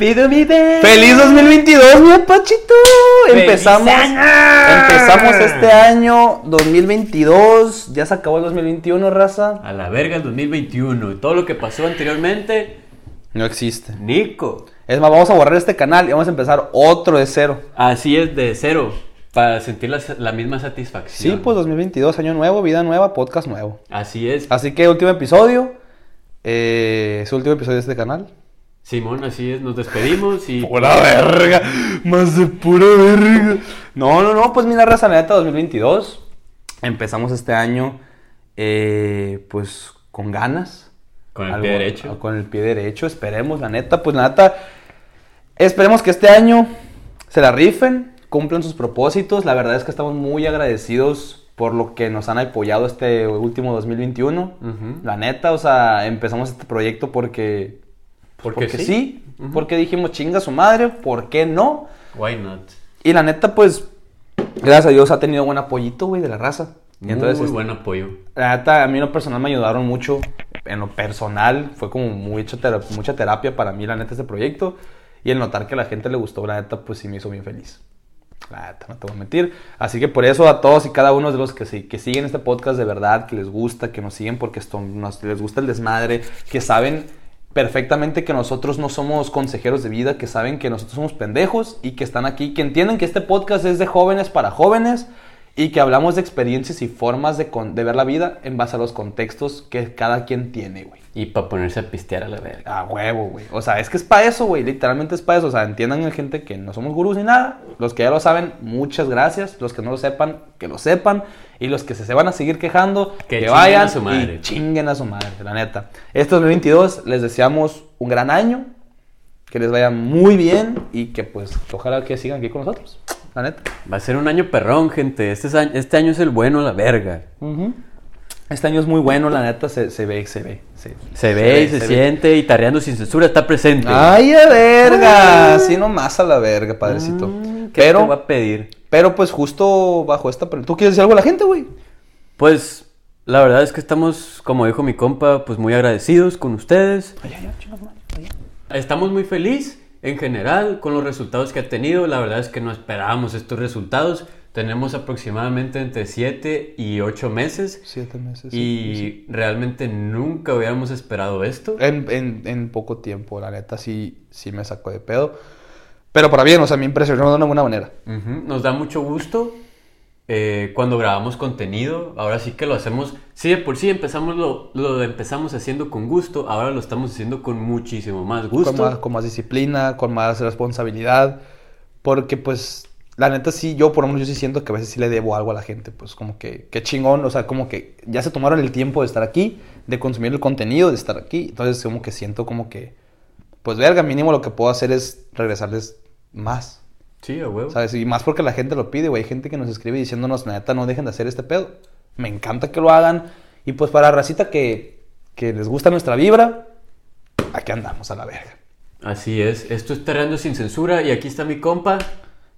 ¡Feliz 2022, mi apachito! ¡Feliz Empezamos, año! empezamos este año 2022. Ya se acabó el 2021, raza. A la verga el 2021. Todo lo que pasó anteriormente, No existe. Nico. Es más, vamos a borrar este canal y vamos a empezar otro de cero. Así es, de cero. Para sentir la, la misma satisfacción. Sí, pues 2022, año nuevo, vida nueva, podcast nuevo. Así es. Así que último episodio. Eh, es el último episodio de este canal. Simón, así es. Nos despedimos y. Pura verga, más de pura verga. No, no, no, pues mira, raza, la neta 2022. Empezamos este año, eh, pues con ganas. Con el Algo- pie derecho. Con el pie derecho, esperemos, la neta, pues la neta. Esperemos que este año se la rifen, cumplan sus propósitos. La verdad es que estamos muy agradecidos por lo que nos han apoyado este último 2021. Ujú. La neta, o sea, empezamos este proyecto porque. Porque Porque sí. sí, Ujú. porque dijimos chinga su madre, ¿por qué no? Why not? Y la neta, pues, gracias a Dios ha tenido buen apoyito, güey, de la raza. Muy entonces, este, buen apoyo. la neta, a mí en lo personal me ayudaron mucho. En lo personal, fue como mucha, tera- mucha terapia para mí, la neta, este proyecto. Y el notar que a la gente le gustó, la neta, pues sí me hizo bien feliz. La neta, no te voy a mentir. Así que por eso a todos y cada uno de los que, sí- que siguen este podcast de verdad, que les gusta, que nos siguen porque esto, nos, les gusta el desmadre, que saben perfectamente que nosotros no somos consejeros de vida, que saben que nosotros somos pendejos y que están aquí, que entienden que este podcast es de jóvenes para jóvenes y que hablamos de experiencias y formas de, con- de ver la vida en base a los contextos que cada quien tiene, güey. Y para ponerse a pistear a la verga. A huevo, güey. O sea, es que es para eso, güey. Literalmente es para eso. O sea, entiendan gente que no somos gurús ni nada. Los que ya lo saben, muchas gracias. Los que no lo sepan, que lo sepan. Y los que se, se van a seguir quejando, Que que, vayan a su madre. y chinguen a su madre, la neta. Este 2022 les deseamos un gran año. Que les vaya muy bien y que pues ojalá que sigan aquí con nosotros. La neta. Va a ser un año perrón, gente. Este, es año- este año es el bueno, la verga. Este año es muy bueno, la neta. Se, se ve, se ve. Se, Se ve y se, siente y tarreando sin censura está presente. Ay, a verga. Así nomás a la verga, padrecito. Mm, ¿Qué Pero... te va a pedir? Pero pues justo bajo esta... ¿Tú quieres decir algo a la gente, güey? Pues la verdad es que estamos, como dijo mi compa, pues muy agradecidos con ustedes. Estamos muy felices en general con los resultados que ha tenido. La verdad es que no esperábamos estos resultados. Tenemos aproximadamente entre 7 y 8 meses. Siete meses. Y realmente nunca hubiéramos esperado esto. En, en- en poco tiempo, la neta, sí, sí me sacó de pedo. Pero para bien, o sea, me impresionó de una buena manera. Ujú, Nos da mucho gusto eh, cuando grabamos contenido. Ahora sí que lo hacemos. Sí, de por sí empezamos lo, lo empezamos haciendo con gusto. Ahora lo estamos haciendo con muchísimo más gusto. Con más, con más disciplina, con más responsabilidad. Porque pues, la neta sí, yo por lo menos yo sí siento que a veces sí le debo algo a la gente. Pues como que, qué chingón, o sea, como que ya se tomaron el tiempo de estar aquí, de consumir el contenido, de estar aquí. Entonces como que siento como que, pues verga, mínimo lo que puedo hacer es regresarles más. Sí, a huevo. ¿Sabes? Y más porque la gente lo pide, güey. Hay gente que nos escribe diciéndonos, neta, no dejen de hacer este pedo. Me encanta que lo hagan. Y pues para racita que, que les gusta nuestra vibra, aquí andamos a la verga. Así es. Esto es Terreno sin censura y aquí está mi compa,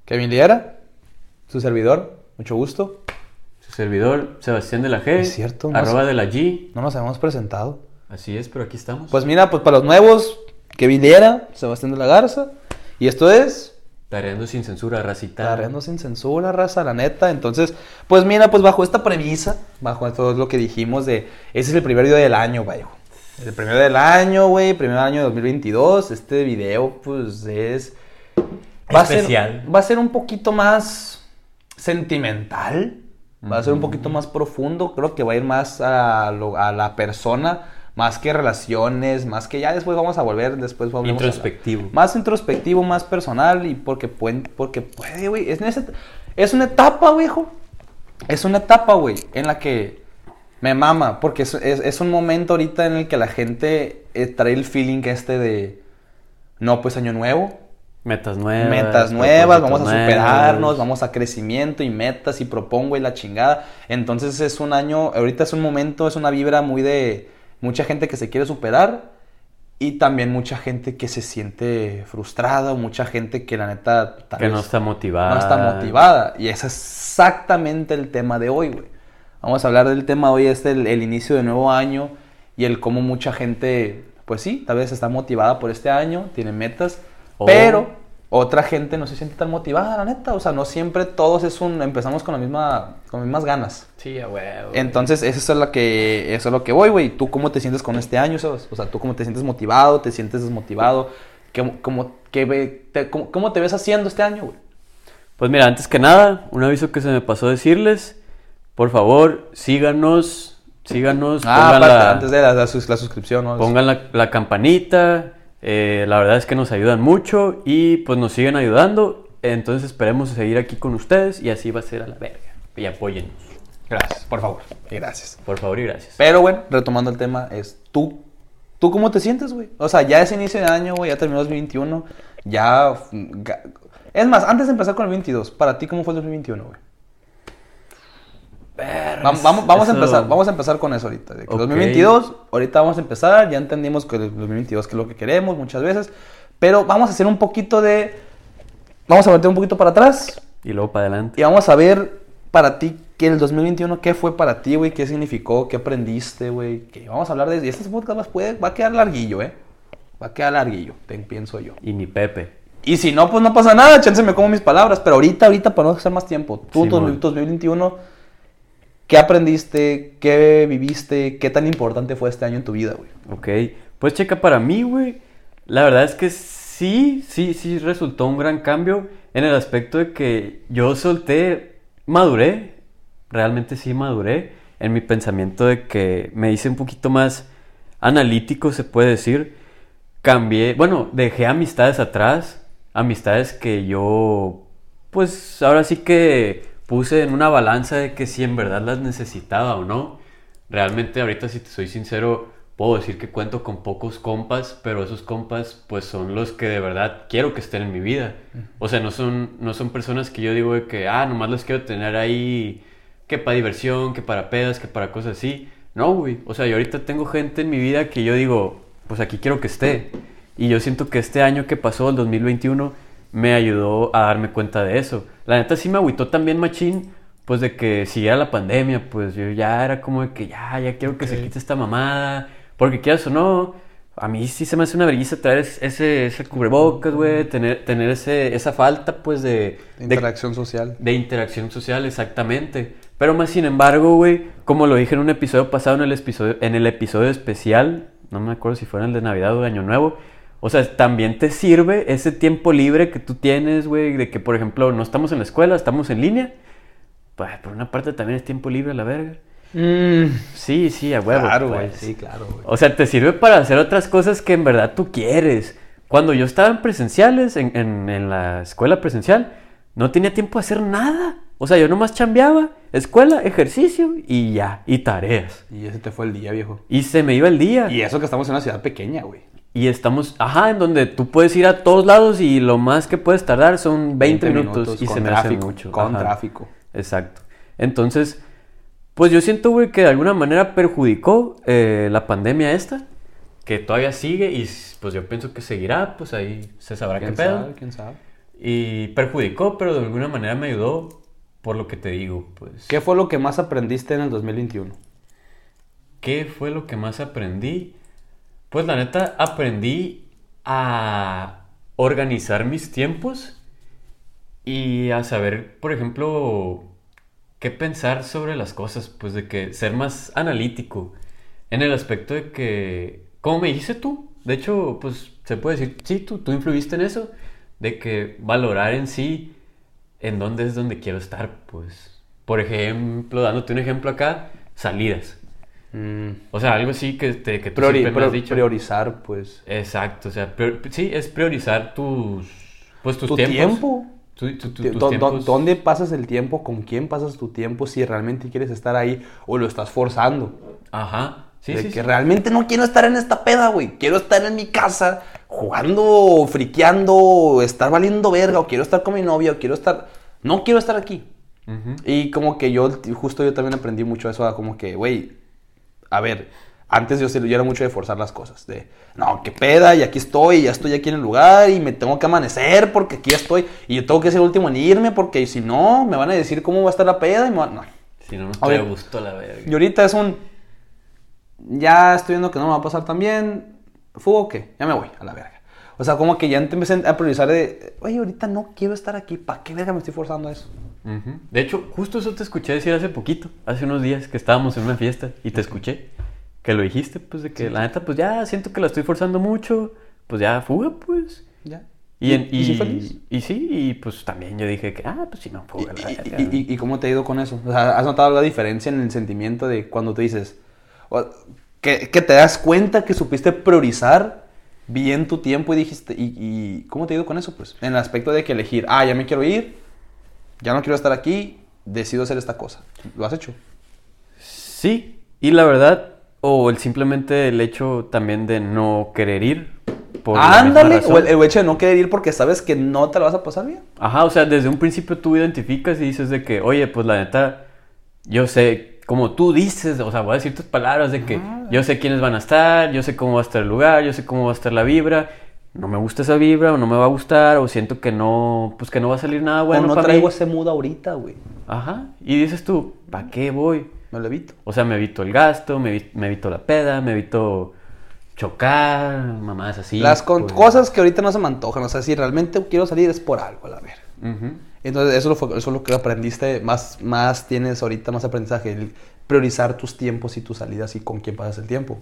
Kevin Liera, su servidor, mucho gusto. su servidor, Sebastián de la G. Es cierto, no Arroba de la G. No nos habíamos presentado. Así es, pero aquí estamos. Pues mira, pues para los nuevos, Kevin Liera, Sebastián de la Garza. Y esto es Tareando sin censura, racita. Tarreando sin censura, raza, la neta. Entonces, pues mira, pues bajo esta premisa, bajo todo lo que dijimos de, ese es el primer video del año, güey. El primer del año, güey, primer año de 2022. Este video, pues es... a ser- Especial. va a ser un poquito más sentimental, va a ser un poquito más profundo. Creo que va a ir más a, lo- a la persona, más que relaciones, más que ya después vamos a volver, después vamos a. Introspectivo. Más introspectivo, más personal y porque, pueden, porque puede, güey. Es, una etapa, güey, hijo. Es una etapa, güey, en la que me mama, porque es, es- es un momento ahorita en el que la gente eh, trae el feeling este de, no, pues año nuevo, Metas nuevas. metas nuevas, vamos a superarnos, vamos a crecimiento y metas y propongo y la chingada. Entonces es un año, ahorita es un momento, es una vibra muy de mucha gente que se quiere superar y también mucha gente que se siente frustrada, mucha gente que la neta tal Que vez no está motivada. no está motivada. Y es exactamente el tema de hoy, güey. Vamos a hablar del tema de hoy, es el, el inicio de nuevo año y el cómo mucha gente, pues sí, tal vez está motivada por este año, tiene metas, Oh. Pero otra gente no se siente tan motivada, la neta. O sea, no siempre todos es un... Empezamos con la misma, con las mismas ganas. Sí, a huevo. Entonces, eso es lo que, eso es lo que voy, güey. ¿Tú cómo te sientes con este año, Sebas? O sea, ¿tú cómo te sientes motivado? ¿Te sientes desmotivado? ¿Cómo, cómo, qué ve- te, cómo- cómo te ves haciendo este año, güey? Pues mira, antes que nada, un aviso que se me pasó decirles. Por favor, síganos, síganos, Ah, pongan, aparte, la, antes de la, la sus- la suscripción, ¿no? pongan la, la campanita. Eh, la verdad es que nos ayudan mucho y pues nos siguen ayudando. Entonces esperemos seguir aquí con ustedes y así va a ser a la verga. Y apóyennos, Gracias, por favor. Gracias. por favor y gracias. Pero, bueno, retomando el tema, es tú. ¿Tú cómo te sientes, güey? O sea, ya es inicio de año, güey, ya terminó el 2021. Ya. mm, Es más, antes de empezar con el 22, para ti, ¿cómo fue el 2021, güey? Vamos, vamos, vamos a empezar, vamos a empezar con eso ahorita. de que Ok. 2022, ahorita vamos a empezar, ya entendimos que el 2022 que es lo que queremos muchas veces, pero vamos a hacer un poquito de, vamos a meter un poquito para atrás Y luego para adelante. y vamos a ver para ti que el 2021 qué fue para ti, güey, qué significó, qué aprendiste, güey, que vamos a hablar de, y este podcast va- puede, va a quedar larguillo, eh, va a quedar larguillo, te- pienso yo. Y mi Pepe. Y si no, pues no pasa nada, chance me como mis palabras. Pero ahorita, ahorita, para no hacer más tiempo. Tú, Simón. 2021, ¿qué aprendiste? ¿Qué viviste? ¿Qué tan importante fue este año en tu vida, güey? Ok, pues checa para mí, güey. La verdad es que sí, sí, sí resultó un gran cambio en el aspecto de que yo solté, maduré, realmente sí maduré en mi pensamiento de que me hice un poquito más analítico, se puede decir. Cambié, bueno, dejé amistades atrás, amistades que yo, pues ahora sí que puse en una balanza de que si en verdad las necesitaba o no. Realmente ahorita si te soy sincero, puedo decir que cuento con pocos compas, pero esos compas pues son los que de verdad quiero que estén en mi vida. O sea, no son, no son personas que yo digo de que, ah, nomás los quiero tener ahí, que para diversión, que para pedas, que para cosas así. No, güey. O sea, yo ahorita tengo gente en mi vida que yo digo, pues aquí quiero que esté. Y yo siento que este año que pasó, el 2021, me ayudó a darme cuenta de eso. La neta sí me agüitó también machín, pues de que si era la pandemia, pues yo ya era como de que ya, ya quiero que se quite esta mamada. Porque quieras o no, a mí sí se me hace una vergüenza traer es- ese, ese cubrebocas, güey, tener, tener ese, esa falta, pues, de... de- Interacción social. de interacción social, exactamente. Pero más sin embargo, güey, como lo dije en un episodio pasado, en el episodio, en el episodio especial, no me acuerdo si fue en el de Navidad o de Año Nuevo, o sea, también te sirve ese tiempo libre que tú tienes, güey, de que, por ejemplo, no estamos en la escuela, estamos en línea. Pues, por una parte también es tiempo libre, a la verga. Sí, sí, a huevo. claro, güey. pues. Sí, claro, güey. O sea, te sirve para hacer otras cosas que en verdad tú quieres. Cuando yo estaba en presenciales, en, en- en la escuela presencial, no tenía tiempo de hacer nada. O sea, yo nomás chambeaba, escuela, ejercicio y ya, y tareas. Y ese te fue el día, viejo. Y se me iba el día. Y eso que estamos en una ciudad pequeña, güey. Y estamos, ajá, en donde tú puedes ir a todos lados y lo más que puedes tardar son 20, minutos, y con se me tráfico, hace mucho. Con Ajá. tráfico. Exacto. Entonces, pues yo siento, güey, que de alguna manera perjudicó eh, la pandemia esta, que todavía sigue y pues yo pienso que seguirá, pues ahí se sabrá qué ¿Quién pedo. sabe? ¿Quién sabe? Y perjudicó, pero de alguna manera me ayudó por lo que te digo, pues. ¿Qué fue lo que más aprendiste en el 2021? ¿Qué fue lo que más aprendí? Pues la neta, aprendí a organizar mis tiempos y a saber, por ejemplo, qué pensar sobre las cosas, pues de que ser más analítico en el aspecto de que, como me dijiste tú, de hecho, pues se puede decir, sí, tú, tú influiste en eso, de que valorar en sí en dónde es donde quiero estar, pues, por ejemplo, dándote un ejemplo acá, salidas. Mm, O sea, algo así que, te, que tú priori- siempre me has dicho. Priorizar, pues. Exacto, o sea, prior- sí, es priorizar tus, pues, tus tu tiempos. tiempo. Tu- tu- tiempos. ¿Dónde pasas el tiempo? ¿Con quién pasas tu tiempo? Si realmente quieres estar ahí o lo estás forzando. Ajá, sí, de sí, que sí. realmente no quiero estar en esta peda, güey. Quiero estar en mi casa jugando, friqueando, estar valiendo verga, o quiero estar con mi novia, o quiero estar. No quiero estar aquí. Y como que yo, justo yo también aprendí mucho eso, como que, güey, a ver, antes yo, yo era mucho de forzar las cosas, de, no, qué peda, y aquí estoy, ya estoy aquí en el lugar, y me tengo que amanecer porque aquí estoy, y yo tengo que ser el último en irme porque si no, me van a decir cómo va a estar la peda, y me van- no. Si no, no ver, gusto la verga. Y ahorita es un, ya estoy viendo que no me va a pasar tan bien, ¿fugo o qué? Ya me voy, a la verga. O sea, como que ya te empecé a priorizar de, oye, ahorita no quiero estar aquí, ¿para qué verga me estoy forzando a eso? De hecho, justo eso te escuché decir hace poquito, hace unos días que estábamos en una fiesta y te escuché que lo dijiste, pues de que la neta, pues ya siento que la estoy forzando mucho, pues ya fuga, pues. Ya. Y, en- ¿Y sí y- feliz? y sí, y pues también yo dije que, ah, pues sí, no, fuga. la ¿Y, verga. cómo te ha ido con eso? O sea, ¿has notado la diferencia en el sentimiento de cuando tú dices, o- que, que te das cuenta que supiste priorizar bien tu tiempo y dijiste, y, y cómo te ha ido con eso? Pues, en el aspecto de que elegir, ah, ya me quiero ir, ya no quiero estar aquí, decido hacer esta cosa. ¿Lo has hecho? Sí, y la verdad, o el simplemente el hecho también de no querer ir. Por Ándale, o el, el hecho de no querer ir porque sabes que no te la vas a pasar bien. Ajá, o sea, desde un principio tú identificas y dices de que, oye, pues la neta, yo sé, como tú dices, o sea, voy a decir tus palabras de que yo sé quiénes van a estar, yo sé cómo va a estar el lugar, yo sé cómo va a estar la vibra, no me gusta esa vibra o no me va a gustar o siento que no, pues que no va a salir nada bueno o no para traigo mí. ese mood ahorita, güey. Ajá, y dices tú, ¿para qué voy? Me lo evito. O sea, me evito el gasto, me, me evito la peda, me evito chocar, mamadas así. Las con- pues. cosas que ahorita no se me antojan. O sea, si realmente quiero salir es por algo, a la ver. Ujú. Entonces, eso, fue- eso es lo que aprendiste, más, más tienes ahorita, más aprendizaje, el priorizar tus tiempos y tus salidas y con quién pasas el tiempo.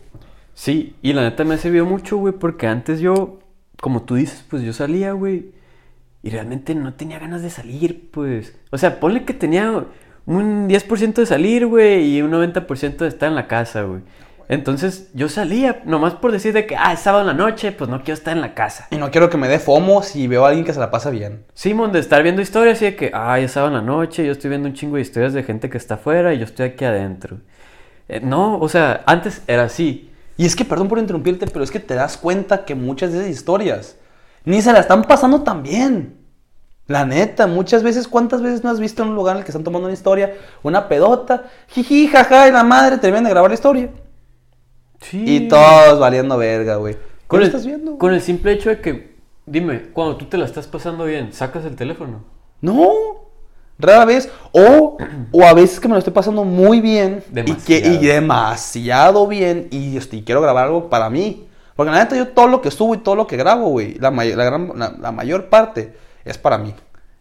Sí, y la neta me ha servido mucho, güey, porque antes yo, como tú dices, pues yo salía, güey, y realmente no tenía ganas de salir, pues. O sea, ponle que tenía un 10% de salir, güey, y un 90% de estar en la casa, güey. Entonces yo salía, nomás por decir de que, ah, es sábado en la noche, pues no quiero estar en la casa. Y no quiero que me dé FOMO si veo a alguien que se la pasa bien. Simón, de estar viendo historias y de que, ah, es sábado en la noche, yo estoy viendo un chingo de historias de gente que está afuera y yo estoy aquí adentro. Eh, no, o sea, antes era así. Y es que, perdón por interrumpirte, pero es que te das cuenta que muchas de esas historias ni se la están pasando tan bien. La neta, muchas veces, ¿cuántas veces no has visto en un lugar en el que están tomando una historia, una pedota, jiji, jaja, y la madre terminan de grabar la historia? Sí. Y todos valiendo verga, güey. ¿Qué Con lo el, estás viendo? con el simple hecho de que, dime, cuando tú te la estás pasando bien, sacas el teléfono. No, rara vez. O, o a veces que me lo estoy pasando muy bien. Y, que, y Demasiado. bien. Y, este, y quiero grabar algo para mí. Porque la neta, yo todo lo que subo y todo lo que grabo, güey, la, may- la, gran- la- la mayor parte es para mí.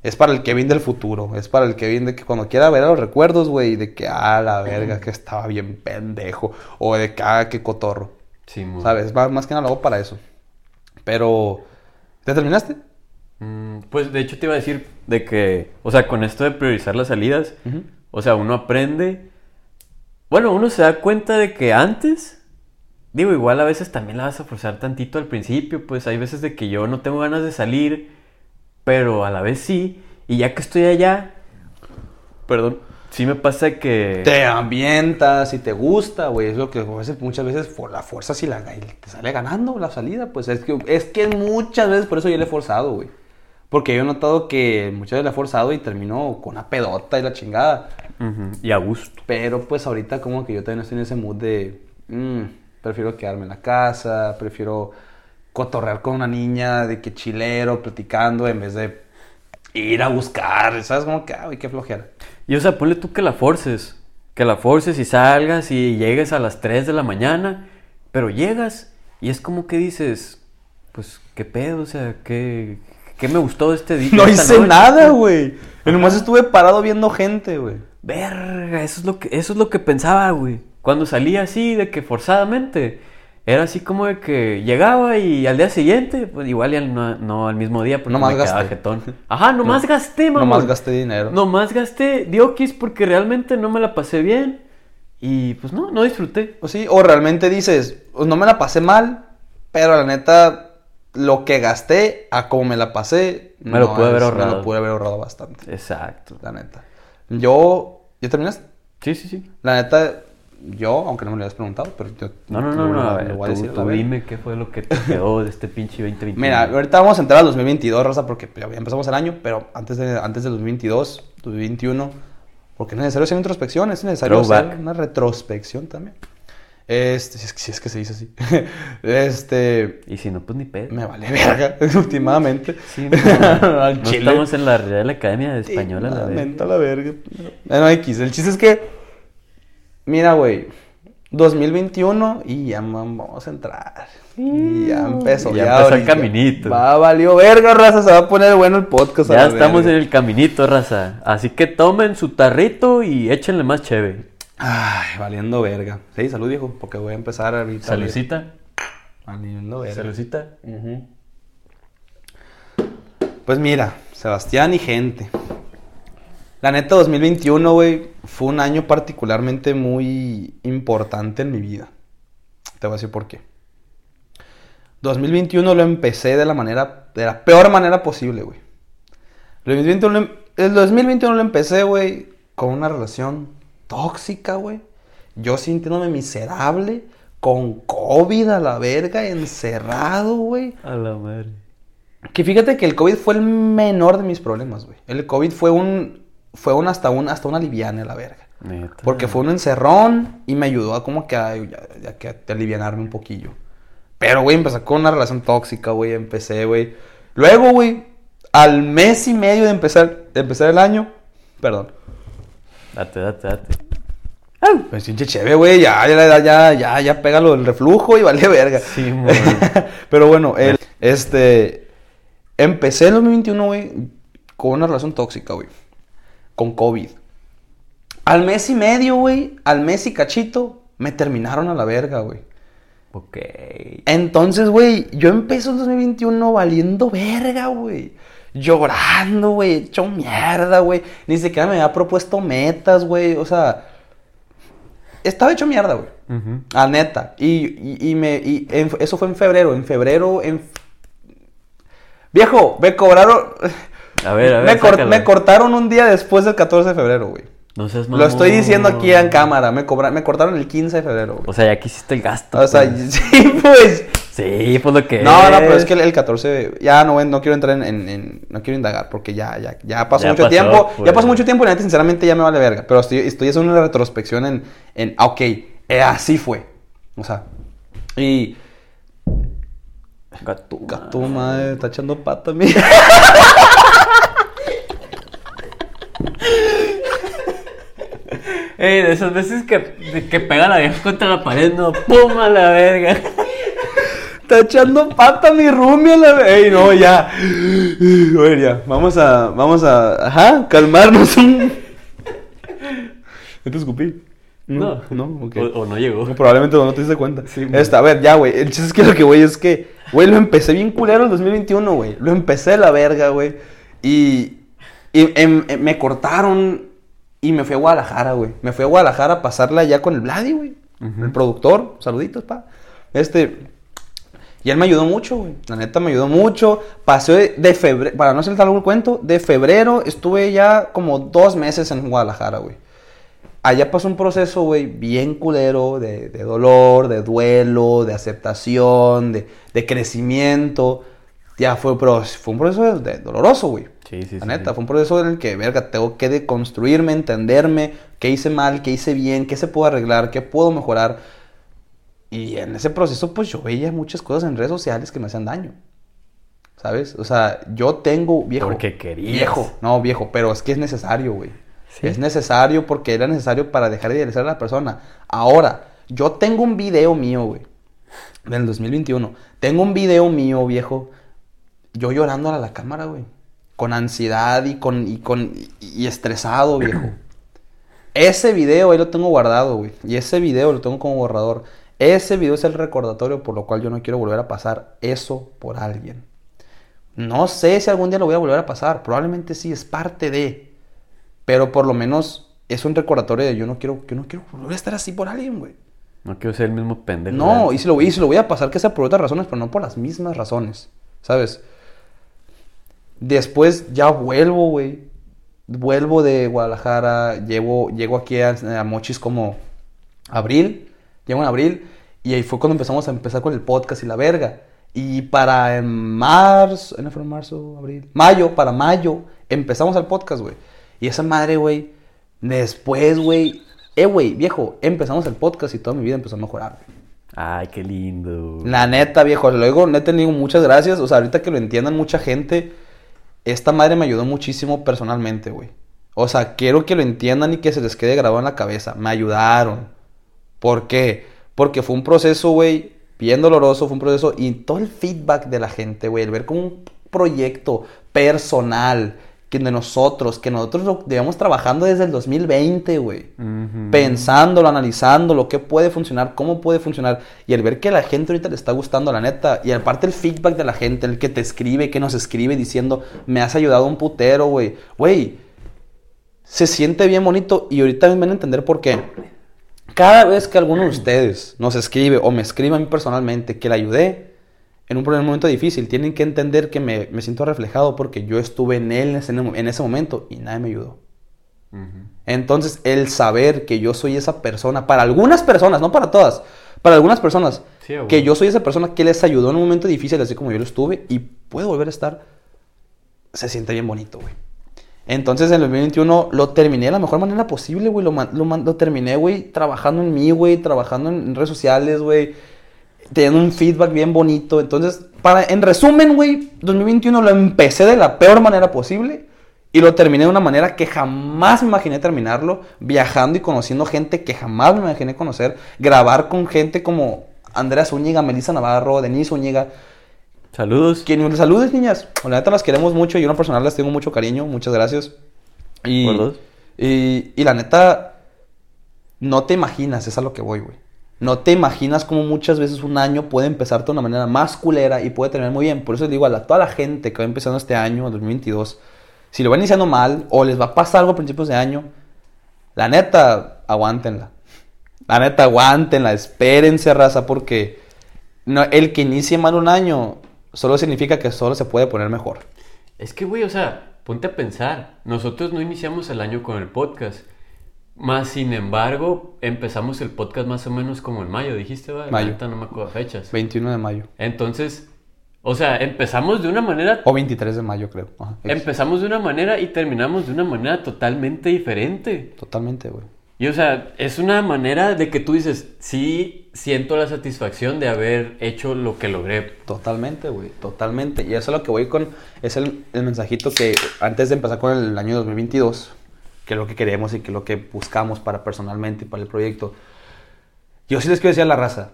Es para el Kevin del futuro. Es para el Kevin de que cuando quiera ver a los recuerdos, güey, de que, ah, la verga, que estaba bien pendejo. O de que, ah, qué cotorro. Sí, muy. ¿Sabes? Más, más que nada lo hago para eso. Pero, ¿te terminaste? Mm, pues de hecho te iba a decir de que, o sea, con esto de priorizar las salidas, o sea, uno aprende, bueno, uno se da cuenta de que antes, digo, igual a veces también la vas a forzar tantito al principio, pues hay veces de que yo no tengo ganas de salir, pero a la vez sí, y ya que estoy allá, perdón, sí me pasa que... Te ambientas y te gusta, güey. Es lo que veces, muchas veces por la fuerza si la te sale ganando la salida. Pues es que, es que muchas veces por eso yo le he forzado, güey. Porque yo he notado que muchas veces le he forzado y termino con una pedota y la chingada. Y a gusto. Pero pues ahorita como que yo también estoy en ese mood de... mm, prefiero quedarme en la casa, prefiero cotorrear con una niña de que chilero, platicando, en vez de ir a buscar, ¿sabes? Como que, ay, qué flojera. Y o sea, ponle tú que la forces. Que la forces y salgas y llegues a las 3 de la mañana. Pero llegas y es como que dices, pues, ¿qué pedo? O sea, ¿qué, qué me gustó de este día? No hice noche? nada, güey. Nomás estuve parado viendo gente, güey. Verga, eso es lo que, eso es lo que pensaba, güey. Cuando salía así, de que forzadamente. Era así como de que llegaba y al día siguiente, pues igual ya no, no al mismo día, porque me quedaba gasté. jetón. Ajá, nomás gasté, mamá. Nomás gasté dinero. Nomás gasté diokis porque realmente no me la pasé bien. Y pues no, no disfruté. O sí, o realmente dices, pues no me la pasé mal, pero la neta, lo que gasté a como me la pasé, Me lo no pude haber Me ahorrado. lo pude haber ahorrado bastante, Exacto. la neta. Yo, ¿ya terminaste? Sí, sí, sí. La neta, yo, aunque no me lo hayas preguntado, pero yo... No, no, no, no. lo A ver, voy a tú, decir, tú a ver. dime qué fue lo que te quedó de este pinche 2021. Mira, ahorita vamos a entrar al 2022, Rosa, porque ya empezamos el año, pero antes, de, antes del 2022, 2021, porque es necesario hacer introspección, es necesario Throwback. hacer una retrospección también. Este, si es, que- si es que se dice así. este, Y si no, pues ni pedo. me vale verga, últimamente. Sí, no, no chile. estamos en la Real Academia de Española, la verdad. Últimamente a la verga. Bueno, X, el chiste es que, mira, güey, 2021 y ya vamos a entrar. Y ya empezó. Ya Ya, empezó el caminito. Va, valió verga, raza. Se va a poner bueno el podcast. Ya la estamos en verga. el caminito, raza. Así que tomen su tarrito y échenle más cheve. Ay, valiendo verga. Sí, salud, viejo, porque voy a empezar ahorita. Salucita. Valiendo verga. Salucita. Ujú. Pues mira, Sebastián y gente. La neta, 2021, güey, fue un año particularmente muy importante en mi vida. Te voy a decir por qué. 2021 lo empecé de la manera, de la peor manera posible, güey. El 2021 lo em- el 2021 lo empecé, güey, con una relación tóxica, güey. Yo sintiéndome miserable, con COVID a la verga, encerrado, güey. A la madre. Que fíjate que el COVID fue el menor de mis problemas, güey. El COVID fue un, fue un hasta un, hasta una liviana a la verga. Neta. Porque fue un encerrón y me ayudó a como que a, que a alivianarme un poquillo. Pero, güey, empecé con una relación tóxica, güey. Empecé, güey. Luego, güey, al mes y medio de empezar, de empezar el año, perdón. Date, date, date. Pues pinche chévere, güey, ya, ya, ya, ya, ya pega lo del reflujo y vale verga. Sí. Pero bueno, el, este, empecé en 2021, güey, con una relación tóxica, güey, con COVID. Al mes y medio, güey, al mes y cachito, me terminaron a la verga, güey. Ok. Entonces, güey, yo empecé el 2021 valiendo verga, güey. Llorando, güey, hecho mierda, güey. Ni siquiera me había propuesto metas, güey. O sea, estaba hecho mierda, güey. Ujú. A neta. Y, y, y me, y en- eso fue en febrero. En febrero, en... Viejo, me cobraron... A ver, a ver. me, cor- sácala. me cortaron un día después del 14 de febrero, güey. No seas Lo estoy diciendo aquí en cámara. Me, cobra- me cortaron el 15 de febrero, güey. O sea, ya quisiste el gasto. O sea, pues. sí, pues... Sí, pues lo que No, no, pero es que el, el 14, ya no, no quiero entrar en, en- en- no quiero indagar, porque ya, ya, ya pasó Ya mucho pasó, tiempo, pues. ya pasó mucho tiempo y la neta, sinceramente ya me vale verga, pero estoy, estoy haciendo una retrospección en, en ah, ok, eh, así fue, o sea, y, tu madre, está echando pata, mía. Ey, de esas veces que, que pega la vieja contra la pared, no, pum a la verga. Está echando pata mi roomie a la. Ey, no, ya. Oye, ya. Vamos a, vamos a, ajá, calmarnos un... ¿No te escupí? No, no. O, o no llegó. No, Probablemente no te diste cuenta. Sí. Esta, a ver, ya, güey. El chiste es que lo que, güey, es que, güey, lo empecé bien culero el 2021, güey. Lo empecé la verga, güey. Y, y em- em- me cortaron y me fui a Guadalajara, güey. Me fui a Guadalajara a pasarla ya con el Vladi, güey. El productor. Saluditos, pa. Este. Y él me ayudó mucho, güey. La neta me ayudó mucho. Pasé de, de febrero, para no saltar el cuento, de febrero estuve ya como dos meses en Guadalajara, güey. Allá pasó un proceso, güey, bien culero de, de dolor, de duelo, de aceptación, de, de crecimiento. Ya fue, pero fue un proceso de- doloroso, güey. Sí, sí, La sí. neta, fue un proceso en el que, verga, tengo que deconstruirme, entenderme, qué hice mal, qué hice bien, qué se puede arreglar, qué puedo mejorar. Y en ese proceso, pues yo veía muchas cosas en redes sociales que me hacían daño. ¿Sabes? O sea, yo tengo, viejo. Porque querías. Viejo, no, viejo, pero es que es necesario, güey. Sí. Es necesario porque era necesario para dejar de idealizar a la persona. Ahora, yo tengo un video mío, güey, del 2021. Tengo un video mío, viejo, yo llorando a la cámara, güey. Con ansiedad y con, y con, y, y estresado, viejo. Ese video ahí lo tengo guardado, güey. Y ese video lo tengo como borrador. Ese video es el recordatorio por lo cual yo no quiero volver a pasar eso por alguien. No sé si algún día lo voy a volver a pasar. Probablemente sí, es parte de. Pero por lo menos es un recordatorio de yo no quiero, yo no quiero volver a estar así por alguien, güey. No quiero ser el mismo pendejo. No, y si, lo, voy- y si lo voy a pasar, que sea por otras razones, pero no por las mismas razones, ¿sabes? Después ya vuelvo, güey. Vuelvo de Guadalajara, llevo, llego aquí a, a Mochis como abril, llego en abril, y ahí fue cuando empezamos a empezar con el podcast y la verga. Y para en marzo, ¿en fue en marzo, abril? Mayo, para mayo, empezamos el podcast, güey. Y esa madre, güey, después, güey, eh, güey, viejo, empezamos el podcast y toda mi vida empezó a mejorar, güey. Ay, qué lindo. La neta, viejo, luego neta le digo muchas gracias. O sea, ahorita que lo entiendan mucha gente, esta madre me ayudó muchísimo personalmente, güey. O sea, quiero que lo entiendan y que se les quede grabado en la cabeza. Me ayudaron. ¿Por qué? Porque fue un proceso, güey, bien doloroso, fue un proceso y todo el feedback de la gente, güey, el ver como un proyecto personal que de nosotros, que nosotros lo llevamos trabajando desde el 2020, güey. Pensándolo, analizándolo, qué puede funcionar, cómo puede funcionar. Y el ver que a la gente ahorita le está gustando, la neta. Y aparte el feedback de la gente, el que te escribe, que nos escribe diciendo, me has ayudado un putero, güey. Güey, se siente bien bonito y ahorita me van a entender por qué. Cada vez que alguno de ustedes nos escribe o me escribe a mí personalmente que le ayudé, en un momento difícil. Tienen que entender que me, siento reflejado porque yo estuve en él en ese, momento y nadie me ayudó. Entonces, el saber que yo soy esa persona, para algunas personas, no para todas, para algunas personas, que yo soy esa persona que les ayudó en un momento difícil, así como yo lo estuve, y puedo volver a estar, se siente bien bonito, güey. Entonces, en el 2021 lo terminé de la mejor manera posible, güey. Lo, lo, terminé, güey, trabajando en mí, güey, trabajando en redes sociales, güey teniendo un feedback bien bonito. Entonces, para, en resumen, güey, 2021 lo empecé de la peor manera posible y lo terminé de una manera que jamás me imaginé terminarlo, viajando y conociendo gente que jamás me imaginé conocer, grabar con gente como Andrea Zúñiga, Melissa Navarro, Denise Zúñiga. Saludos. Quien, saludos, niñas. La neta las queremos mucho yo en personal les tengo mucho cariño. Muchas gracias. Y, y, y la neta, no te imaginas, es a lo que voy, güey. No te imaginas cómo muchas veces un año puede empezar de una manera más culera y puede terminar muy bien. Por eso les digo a toda la gente que va empezando este año, 2022, si lo va iniciando mal o les va a pasar algo a principios de año, la neta, aguántenla. La neta, aguántenla, espérense, raza, porque no, el que inicie mal un año solo significa que solo se puede poner mejor. Es que, güey, o sea, ponte a pensar. Nosotros no iniciamos el año con el podcast. Más sin embargo, empezamos el podcast más o menos como en mayo, dijiste, ¿verdad? Mayo. no me acuerdo fechas. 21 de mayo. Entonces, o sea, empezamos de una manera... O 23 de mayo, creo. empezamos de una manera y terminamos de una manera totalmente diferente. Totalmente, güey. Y o sea, es una manera de que tú dices, sí, siento la satisfacción de haber hecho lo que logré. Totalmente, güey, totalmente. Y eso es lo que voy con, es el, el mensajito que antes de empezar con el año 2022 que es lo que queremos y que es lo que buscamos para personalmente y para el proyecto. Yo sí les quiero decir a la raza,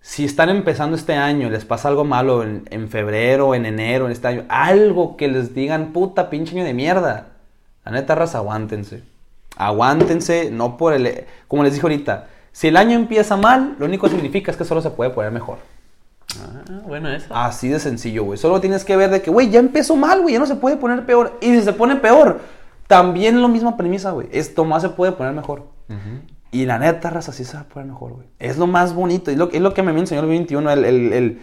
si están empezando este año, les pasa algo malo en, en, febrero, en enero, en este año, algo que les digan, puta, pinche año de mierda. La neta, raza, aguántense. Aguántense, no por el... Como les dije ahorita, si el año empieza mal, lo único que significa es que solo se puede poner mejor. Ah, bueno, eso. Así de sencillo, güey. Solo tienes que ver de que, güey, ya empezó mal, güey, ya no se puede poner peor. Y si se pone peor, también lo misma premisa, güey. Esto más se puede poner mejor. Y la neta, raza, sí se va a poner mejor, güey. Es lo más bonito. Es lo, es lo que me enseñó el 21. El, el, el,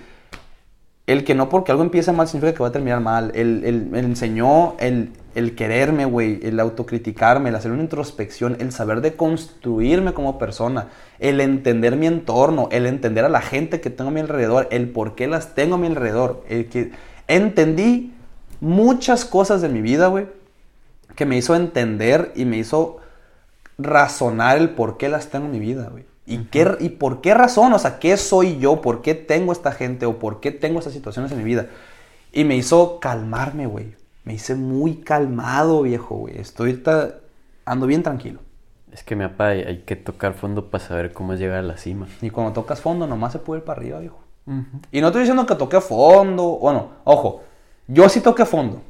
que no porque algo empieza mal significa que va a terminar mal. El, me enseñó el, el quererme, güey. El autocriticarme, el hacer una introspección. El saber de construirme como persona. El entender mi entorno. El entender a la gente que tengo a mi alrededor. El por qué las tengo a mi alrededor. El que entendí muchas cosas de mi vida, güey que me hizo entender y me hizo razonar el por qué las tengo en mi vida, güey. ¿Y, qué, ¿Y por qué razón? O sea, ¿qué soy yo? ¿Por qué tengo esta gente? ¿O por qué tengo estas situaciones en mi vida? Y me hizo calmarme, güey. Me hice muy calmado, viejo, güey. Estoy ando bien tranquilo. Es que, me apa, hay que tocar fondo para saber cómo es llegar a la cima. Y cuando tocas fondo, nomás se puede ir para arriba, viejo. Y no estoy diciendo que toque fondo. Bueno, ojo, yo sí toqué fondo.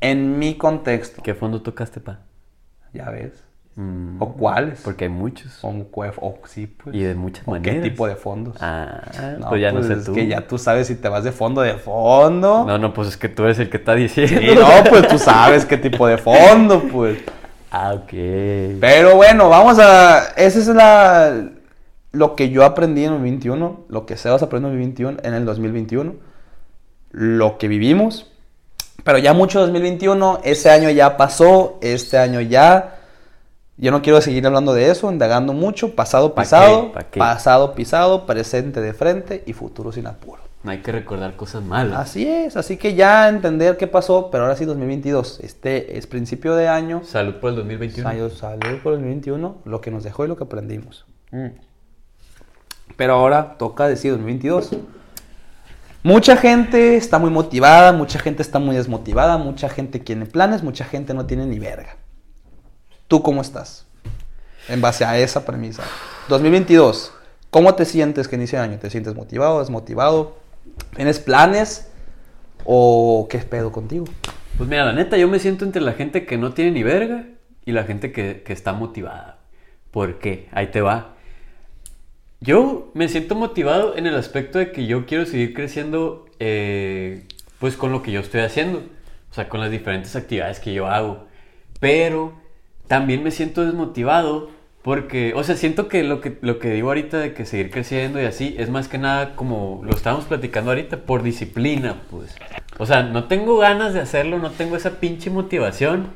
En mi contexto. ¿Qué fondo tocaste, pa? Ya ves. Mm. ¿O cuáles? Porque hay muchos. O, o sí, pues. Y de muchas maneras. ¿Qué tipo de fondos? Ah, pues ya no pues sé es tú. que ya tú sabes si te vas de fondo de fondo. No, no, pues es que tú eres el que está diciendo. Sí, no, pues tú sabes qué tipo de fondo, pues. Ah, ok. Pero bueno, vamos a... Esa es la... Lo que yo aprendí en el 21, lo que Sebas aprendió en el 21, en el 2021, lo que vivimos pero ya mucho 2021, ese año ya pasó, este año ya. Yo no quiero seguir hablando de eso, indagando mucho. Pasado pisado, pasado pisado, presente de frente y futuro sin apuro. No hay que recordar cosas malas. Así es, así que ya entender qué pasó, pero ahora sí 2022. Este es principio de año. Salud por el 2021. Salud, salud por el 2021, lo que nos dejó y lo que aprendimos. Mm. Pero ahora toca decir 2022. Mucha gente está muy motivada, mucha gente está muy desmotivada, mucha gente tiene planes, mucha gente no tiene ni verga. ¿Tú cómo estás? En base a esa premisa. 2022, ¿Cómo te sientes que inicia el año? ¿Te sientes motivado, desmotivado? ¿Tienes planes? ¿O qué pedo contigo? Pues mira, la neta, yo me siento entre la gente que no tiene ni verga y la gente que, que está motivada. ¿Por qué? Ahí te va. Yo me siento motivado en el aspecto de que yo quiero seguir creciendo eh, pues con lo que yo estoy haciendo, o sea, con las diferentes actividades que yo hago. Pero también me siento desmotivado porque, o sea, siento que lo que, lo que digo ahorita de que seguir creciendo y así es más que nada como lo estábamos platicando ahorita, por disciplina, pues. O sea, no tengo ganas de hacerlo, no tengo esa pinche motivación,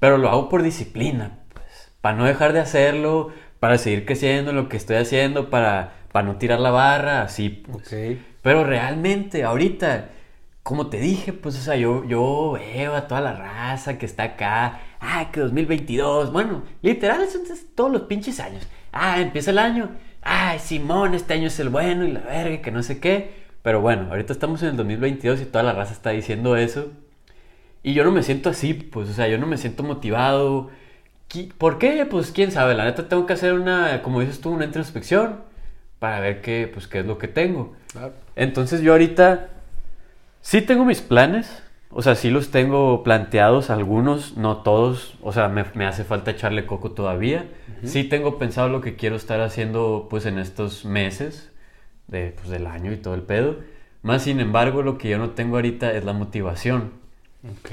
pero lo hago por disciplina, pues. Para no dejar de hacerlo, para seguir creciendo en lo que estoy haciendo, para, para no tirar la barra, así, pues. Pero realmente, ahorita, como te dije, pues, o sea, yo, yo veo a toda la raza que está acá ah, que 2022, bueno, literal, son todos los pinches años. Ah, empieza el año, ah, Simón, este año es el bueno y la verga, que no sé qué. Pero bueno, ahorita estamos en el 2022 y toda la raza está diciendo eso. Y yo no me siento así, pues, o sea, yo no me siento motivado. ¿Por qué? Pues quién sabe, la neta tengo que hacer una, como dices tú, una introspección para ver qué, pues, qué es lo que tengo. Entonces yo ahorita sí tengo mis planes, o sea, sí los tengo planteados, algunos, no todos. O sea, me, hace falta echarle coco todavía. Sí tengo pensado lo que quiero estar haciendo pues en estos meses de, pues, del año y todo el pedo. Más sin embargo, lo que yo no tengo ahorita es la motivación. Ok.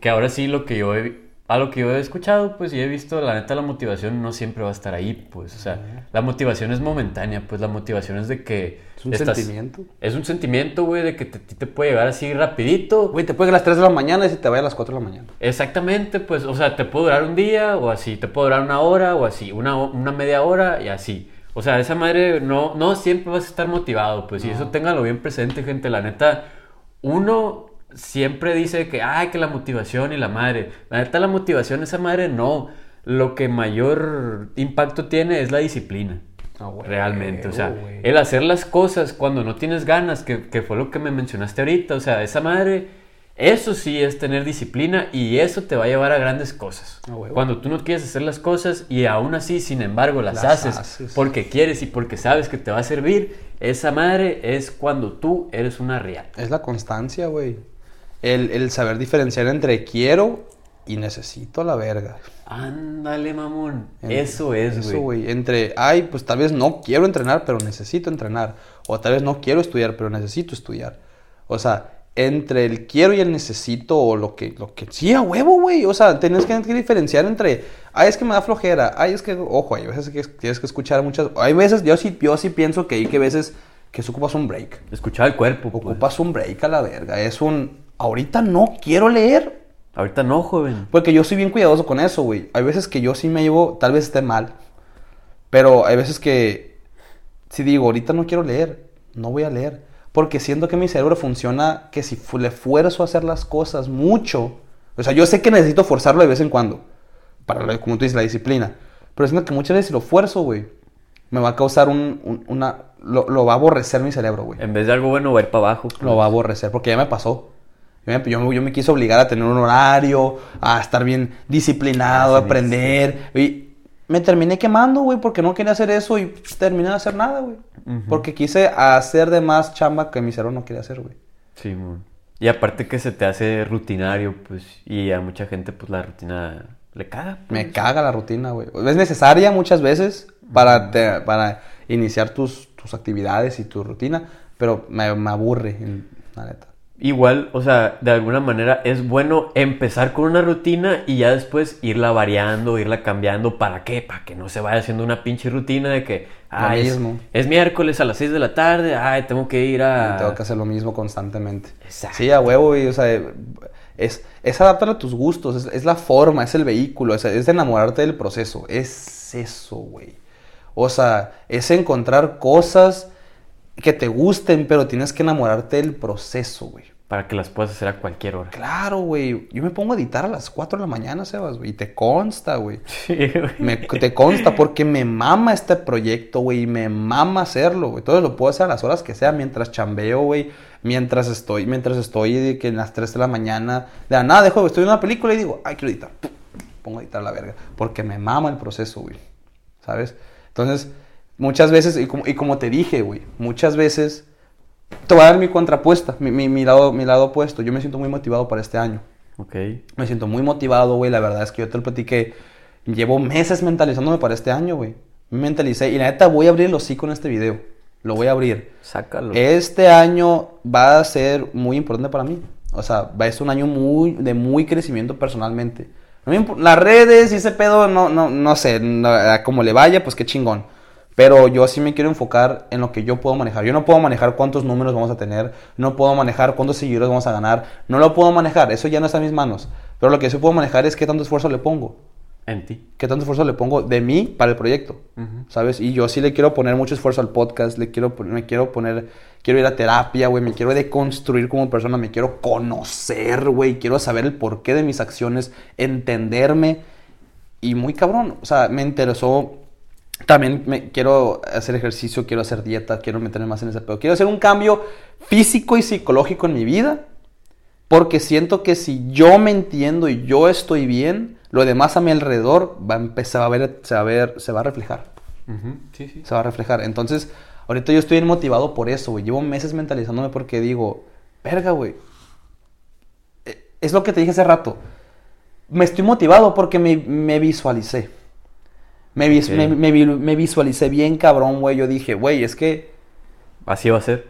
Que ahora sí lo que yo he a lo que yo he escuchado, pues, y he visto, la neta, la motivación no siempre va a estar ahí, pues, o sea, la motivación es momentánea, pues, la motivación es de que... Es un sentimiento. Es un sentimiento, güey, de que te, te puede llegar así rapidito. Güey, te puede ir a las 3 de la mañana y se te vaya a las 4 de la mañana. Exactamente, pues, o sea, te puede durar un día, o así, te puede durar una hora, o así, una, una media hora, y así. O sea, esa madre, no, no siempre vas a estar motivado, pues, y eso téngalo bien presente, gente, la neta, uno siempre dice que, ay, que la motivación y la madre. La neta, la motivación, esa madre no. Lo que mayor impacto tiene es la disciplina. Ah, realmente, o sea, el hacer las cosas cuando no tienes ganas, que, que, fue lo que me mencionaste ahorita, o sea, esa madre, eso sí es tener disciplina y eso te va a llevar a grandes cosas. Ah, cuando tú no quieres hacer las cosas y aún así, sin embargo, las, haces, porque quieres y porque sabes que te va a servir, esa madre es cuando tú eres una real. Es la constancia, güey el, saber diferenciar entre quiero y necesito la verga. Ándale, mamón. eso es, güey. Eso, güey. Entre, ay, pues tal vez no quiero entrenar, pero necesito entrenar. O tal vez no quiero estudiar, pero necesito estudiar. O sea, entre el quiero y el necesito o lo que, lo que, sí, a huevo, güey. O sea, tienes que, diferenciar entre, ay, es que me da flojera, ay, es que, ojo, hay veces que tienes que escuchar muchas, hay veces, yo sí, yo sí pienso que hay que veces que ocupas un break. Escuchar el cuerpo. Pues. Ocupas un break a la verga. Es un, ahorita no quiero leer. Ahorita no, joven. Porque yo soy bien cuidadoso con eso, güey. Hay veces que yo sí me llevo, tal vez esté mal. Pero hay veces que si digo, ahorita no quiero leer, no voy a leer. Porque siento que mi cerebro funciona que si le fuerzo a hacer las cosas mucho. O sea, yo sé que necesito forzarlo de vez en cuando. Para, como tú dices, la disciplina. Pero siento que muchas veces si lo fuerzo, güey, me va a causar un, una... Lo, lo, va a aborrecer mi cerebro, güey. En vez de algo bueno, va a ir para abajo. Lo va a aborrecer, porque ya me pasó. Yo me, yo me quise obligar a tener un horario, a estar bien disciplinado, a aprender. Y me terminé quemando, güey, porque no quería hacer eso y terminé de hacer nada, güey. Porque quise hacer de más chamba que mi cerebro no quería hacer, güey. Sí, Y aparte que se te hace rutinario, pues, y a mucha gente, pues, la rutina le caga. Pues. Me caga la rutina, güey. Es necesaria muchas veces para, para iniciar tus, tus actividades y tu rutina, pero me, me aburre, la neta igual, o sea, de alguna manera es bueno empezar con una rutina y ya después irla variando, irla cambiando. ¿Para qué? Para que no se vaya haciendo una pinche rutina de que, es, miércoles a las 6 de la tarde, ay, tengo que ir a... tengo que hacer lo mismo constantemente. Exacto. Sí, a huevo, y, o sea, es, es adaptar a tus gustos, es, la forma, es el vehículo, es, es enamorarte del proceso. Es eso, güey. O sea, es encontrar cosas que te gusten, pero tienes que enamorarte del proceso, güey. Para que las puedas hacer a cualquier hora. Claro, güey. Yo me pongo a editar a las 4 de la mañana, Sebas, güey. Y te consta, güey. Sí, güey. te consta porque me mama este proyecto, güey. Y me mama hacerlo, güey. Todo lo puedo hacer a las horas que sea, mientras chambeo, güey. Mientras estoy, mientras estoy de que en las 3 de la mañana. De la nada, dejo, estoy en una película y digo, ay, quiero editar. Pongo a editar la verga. Porque me mama el proceso, güey. ¿Sabes? Entonces, muchas veces, y como, y como te dije, güey, muchas veces, te voy a dar mi contrapuesta, mi, mi, mi lado, mi lado opuesto. Yo me siento muy motivado para este año. Ok. Me siento muy motivado, güey. La verdad es que yo te lo platiqué. Llevo meses mentalizándome para este año, güey. Me mentalicé y la neta voy a abrir el hocico en este video. Lo voy a abrir. Sácalo. Este año va a ser muy importante para mí. O sea, va a ser un año muy, de muy crecimiento personalmente. Las redes y ese pedo, no, no, no sé, no, como le vaya, pues qué chingón. Pero yo sí me quiero enfocar en lo que yo puedo manejar. Yo no puedo manejar cuántos números vamos a tener, no puedo manejar cuántos seguidores vamos a ganar, no lo puedo manejar, eso ya no está en mis manos. Pero lo que sí puedo manejar es qué tanto esfuerzo le pongo En ti. qué tanto esfuerzo le pongo de mí para el proyecto. ¿sabes? Y yo sí le quiero poner mucho esfuerzo al podcast, le quiero, me quiero poner, quiero ir a terapia, güey, me quiero deconstruir como persona, me quiero conocer, güey, quiero saber el porqué de mis acciones, entenderme y muy cabrón, o sea, me interesó. También me, quiero hacer ejercicio, quiero hacer dieta, quiero meterme más en ese pedo. Quiero hacer un cambio físico y psicológico en mi vida porque siento que si yo me entiendo y yo estoy bien, lo demás a mi alrededor va a empezar a ver, se va a ver, se va a reflejar. Ujú. Sí, sí. Se va a reflejar. Entonces, ahorita yo estoy bien motivado por eso, güey. Llevo meses mentalizándome porque digo, verga, güey. Eh, Es lo que te dije hace rato. Me estoy motivado porque me, me visualicé. Me, vis- me, me vi- me visualicé bien cabrón, güey. Yo dije, güey, es que Así va a ser.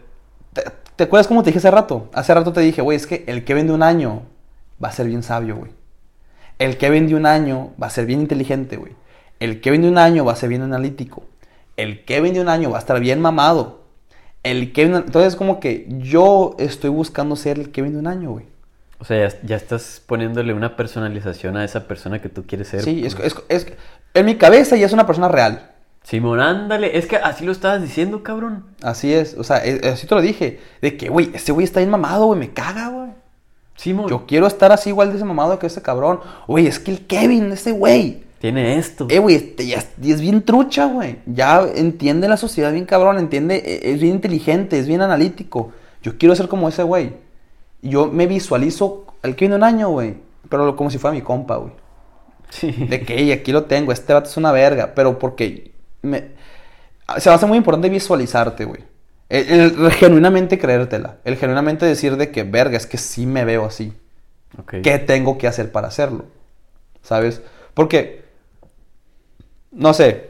¿Te, te acuerdas cómo te dije hace rato? Hace rato te dije, güey, es que el Kevin de un año va a ser bien sabio, güey. El Kevin de un año va a ser bien inteligente, güey. El Kevin de un año va a ser bien analítico. El Kevin de un año va a estar bien mamado. El Kevin... Entonces, como que yo estoy buscando ser el Kevin de un año, güey. O sea, ya, ya estás poniéndole una personalización a esa persona que tú quieres ser. Sí, es, es, es- En mi cabeza ya es una persona real. Simón, ándale. Es que así lo estabas diciendo, cabrón. Así es. O sea, es- así te lo dije. De que, güey, ese güey está bien mamado, güey. Me caga, güey. Simón. Yo quiero estar así igual de ese mamado que ese cabrón. Güey, es que el Kevin, ese güey. Tiene esto. Eh, güey, este ya es, bien trucha, güey. Ya entiende la sociedad bien cabrón, entiende, eh, es bien inteligente, es bien analítico. Yo quiero ser como ese güey. Yo me visualizo el Kevin de un año, güey. Pero como si fuera mi compa, güey. Sí. De que, "Ey, aquí lo tengo, este vato es una verga. Pero porque me... Se me hace muy importante visualizarte, güey. El, el genuinamente creértela. El genuinamente decir de que, verga, es que sí me veo así. ¿Qué tengo que hacer para hacerlo? ¿Sabes? Porque, no sé,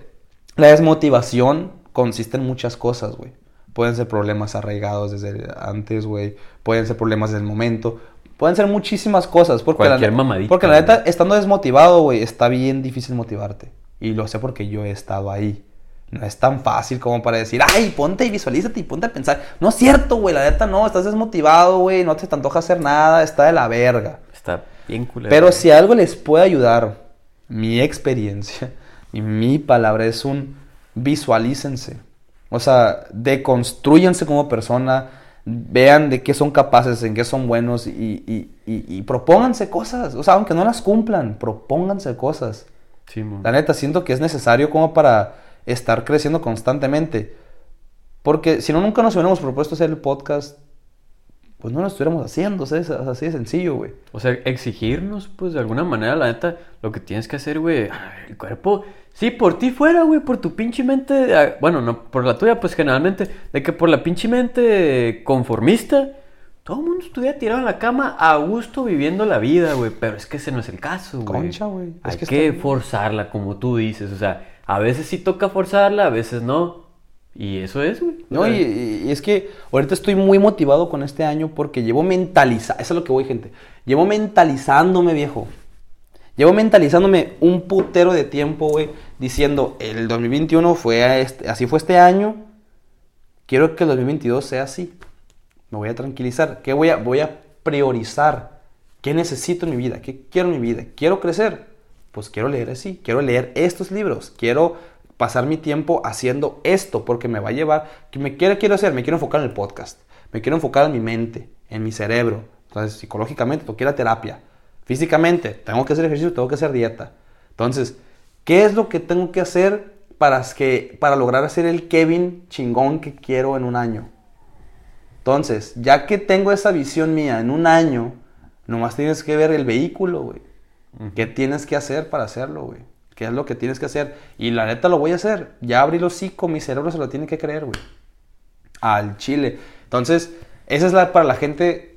la desmotivación consiste en muchas cosas, güey. Pueden ser problemas arraigados desde antes, güey. Pueden ser problemas del momento. Pueden ser muchísimas cosas. Porque Cualquier la, mamadita, Porque la güey. neta, estando desmotivado, güey, está bien difícil motivarte. Y lo sé porque yo he estado ahí. No es tan fácil como para decir, ay, ponte y visualízate y ponte a pensar. No es cierto, güey, la neta no, estás desmotivado, güey, no te te antoja hacer nada, está de la verga. Está bien culero. Pero si algo les puede ayudar, mi experiencia y mi palabra es un visualícense. O sea, deconstruyanse como persona, vean de qué son capaces, en qué son buenos y, y, y- y propónganse cosas. O sea, aunque no las cumplan, propónganse cosas. Simón. La neta, siento que es necesario como para estar creciendo constantemente. Porque si no, nunca nos hubiéramos propuesto hacer el podcast, pues no lo estuviéramos haciendo. o sea, es así de sencillo, güey. O sea, exigirnos, pues de alguna manera, la neta, lo que tienes que hacer, güey, el cuerpo, sí, por ti fuera, güey, por tu pinche mente, ah, bueno, no por la tuya, pues generalmente, de que por la pinche mente conformista, todo el mundo estuviera tirado en la cama a gusto viviendo la vida, güey, pero es que ese no es el caso, güey. Concha, güey, Hay que forzarla, como tú dices, o sea, a veces sí toca forzarla, a veces no, y eso es, güey. No, y, y es que ahorita estoy muy motivado con este año porque llevo mentalizando, eso es lo que voy, gente. Llevo mentalizándome, viejo. Llevo mentalizándome un putero de tiempo, güey, diciendo, el 2021 fue este- así fue este año, quiero que el 2022 sea así. Me voy a tranquilizar. ¿Qué voy a, voy a priorizar? ¿Qué necesito en mi vida? ¿Qué quiero en mi vida? ¿Quiero crecer? Pues quiero leer así. Quiero leer estos libros. Quiero pasar mi tiempo haciendo esto porque me va a llevar. ¿Qué me quiero, quiero hacer? Me quiero enfocar en el podcast. Me quiero enfocar en mi mente, en mi cerebro. Entonces, psicológicamente, tengo que ir a terapia. Físicamente, tengo que hacer ejercicio, tengo que hacer dieta. Entonces, ¿qué es lo que tengo que hacer para, que, para lograr hacer el Kevin chingón que quiero en un año? Entonces, ya que tengo esa visión mía en un año, nomás tienes que ver el vehículo, güey. ¿Qué tienes que hacer para hacerlo, güey? que es lo que tienes que hacer. Y la neta lo voy a hacer. Ya abrí los hocico, mi cerebro se lo tiene que creer, güey. Al chile. Entonces, esa es la para la gente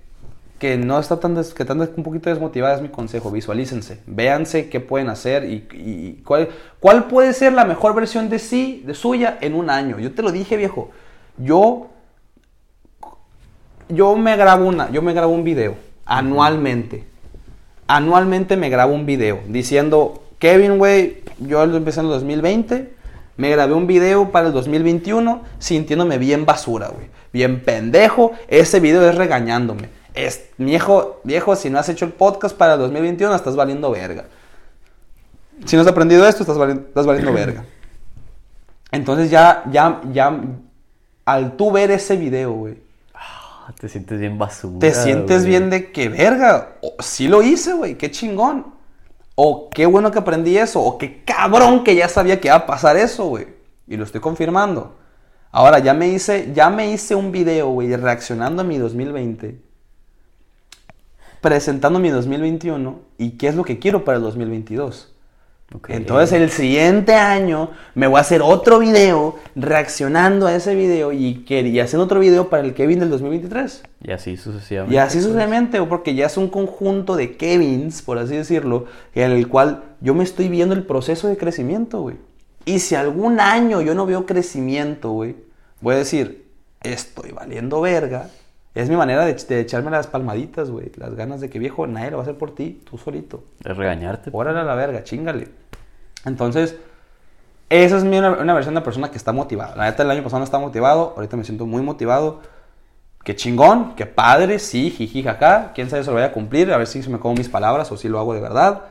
que no está tan, des- que están un poquito desmotivada, es mi consejo. Visualícense, véanse qué pueden hacer y, y cuál, cuál puede ser la mejor versión de sí, de suya, en un año. Yo te lo dije, viejo. Yo yo me grabo una, yo me grabo un video anualmente. Anualmente me grabo un video diciendo, Kevin, güey, yo lo empecé en el 2020, me grabé un video para el 2021 sintiéndome bien basura, güey. Bien pendejo, ese video es regañándome. Es, viejo, viejo, si no has hecho el podcast para el 2021, estás valiendo verga. Si no has aprendido esto, estás valiendo, estás valiendo verga. Entonces ya, ya, ya, al tú ver ese video, güey, Ah, Te sientes bien basura. te sientes güey. bien de que verga. O, sí lo hice, güey. Qué chingón. O qué bueno que aprendí eso. O qué cabrón que ya sabía que iba a pasar eso, güey. Y lo estoy confirmando. Ahora ya me hice, ya me hice un video, güey, reaccionando a mi 2020. Presentando mi 2021. Y qué es lo que quiero para el 2022. Ok. Entonces el siguiente año me voy a hacer otro video reaccionando a ese video y, que, y haciendo otro video para el Kevin del 2023. Y así sucesivamente. Y así pues. sucesivamente, porque ya es un conjunto de Kevins, por así decirlo, en el cual yo me estoy viendo el proceso de crecimiento, güey. Y si algún año yo no veo crecimiento, güey, voy a decir, estoy valiendo verga. Es mi manera de, de echarme las palmaditas, güey. Las ganas de que, viejo, nadie lo va a hacer por ti, tú solito. Es regañarte. Órale a la verga, chingale. Entonces, esa es mi- una, una versión de persona que está motivada. La neta, el año pasado no estaba motivado, ahorita me siento muy motivado. Qué chingón, qué padre, sí, jiji, jaja. Quién sabe si lo voy a cumplir, a ver si se me como mis palabras o si lo hago de verdad.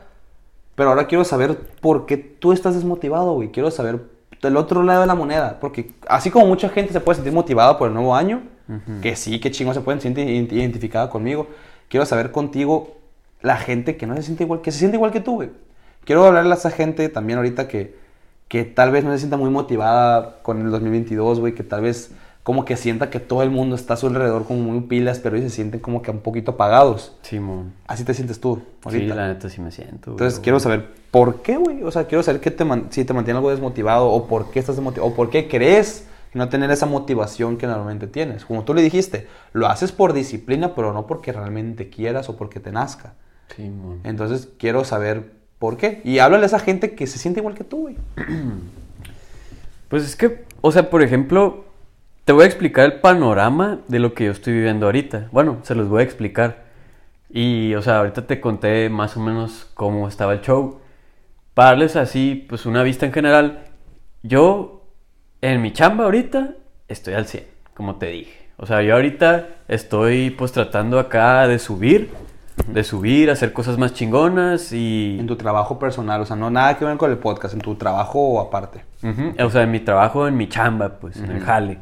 Pero ahora quiero saber por qué tú estás desmotivado, güey. Quiero saber del otro lado de la moneda. Porque así como mucha gente se puede sentir motivada por el nuevo año, que sí, que chingón se pueden sentir ident- identificada conmigo. Quiero saber contigo la gente que no se siente igual, que se siente igual que tú, güey. Quiero hablarle a esa gente también ahorita que, que tal vez no se sienta muy motivada con el 2022, güey, que tal vez como que sienta que todo el mundo está a su alrededor como muy pilas, pero ellos se sienten como que un poquito apagados. Simón. Así te sientes tú Sí, ahorita. la neta sí me siento. Entonces güey. quiero saber por qué, güey. O sea, quiero saber qué te si te mantiene algo desmotivado o por qué estás desmotivado o por qué crees no tener esa motivación que normalmente tienes. Como tú le dijiste, lo haces por disciplina, pero no porque realmente quieras o porque te nazca. Entonces quiero saber por qué. Y háblale a esa gente que se siente igual que tú, güey. Pues es que, o sea, por ejemplo, te voy a explicar el panorama de lo que yo estoy viviendo ahorita. Bueno, se los voy a explicar. Y, o sea, ahorita te conté más o menos cómo estaba el show. Para darles así, pues una vista en general, yo en mi chamba ahorita estoy al 100, como te dije. O sea, yo ahorita estoy pues tratando acá de subir, de subir, hacer cosas más chingonas y... En tu trabajo personal, o sea, no nada que ver con el podcast, en tu trabajo aparte. Ujú, O sea, en mi trabajo, en mi chamba, pues, en el jale.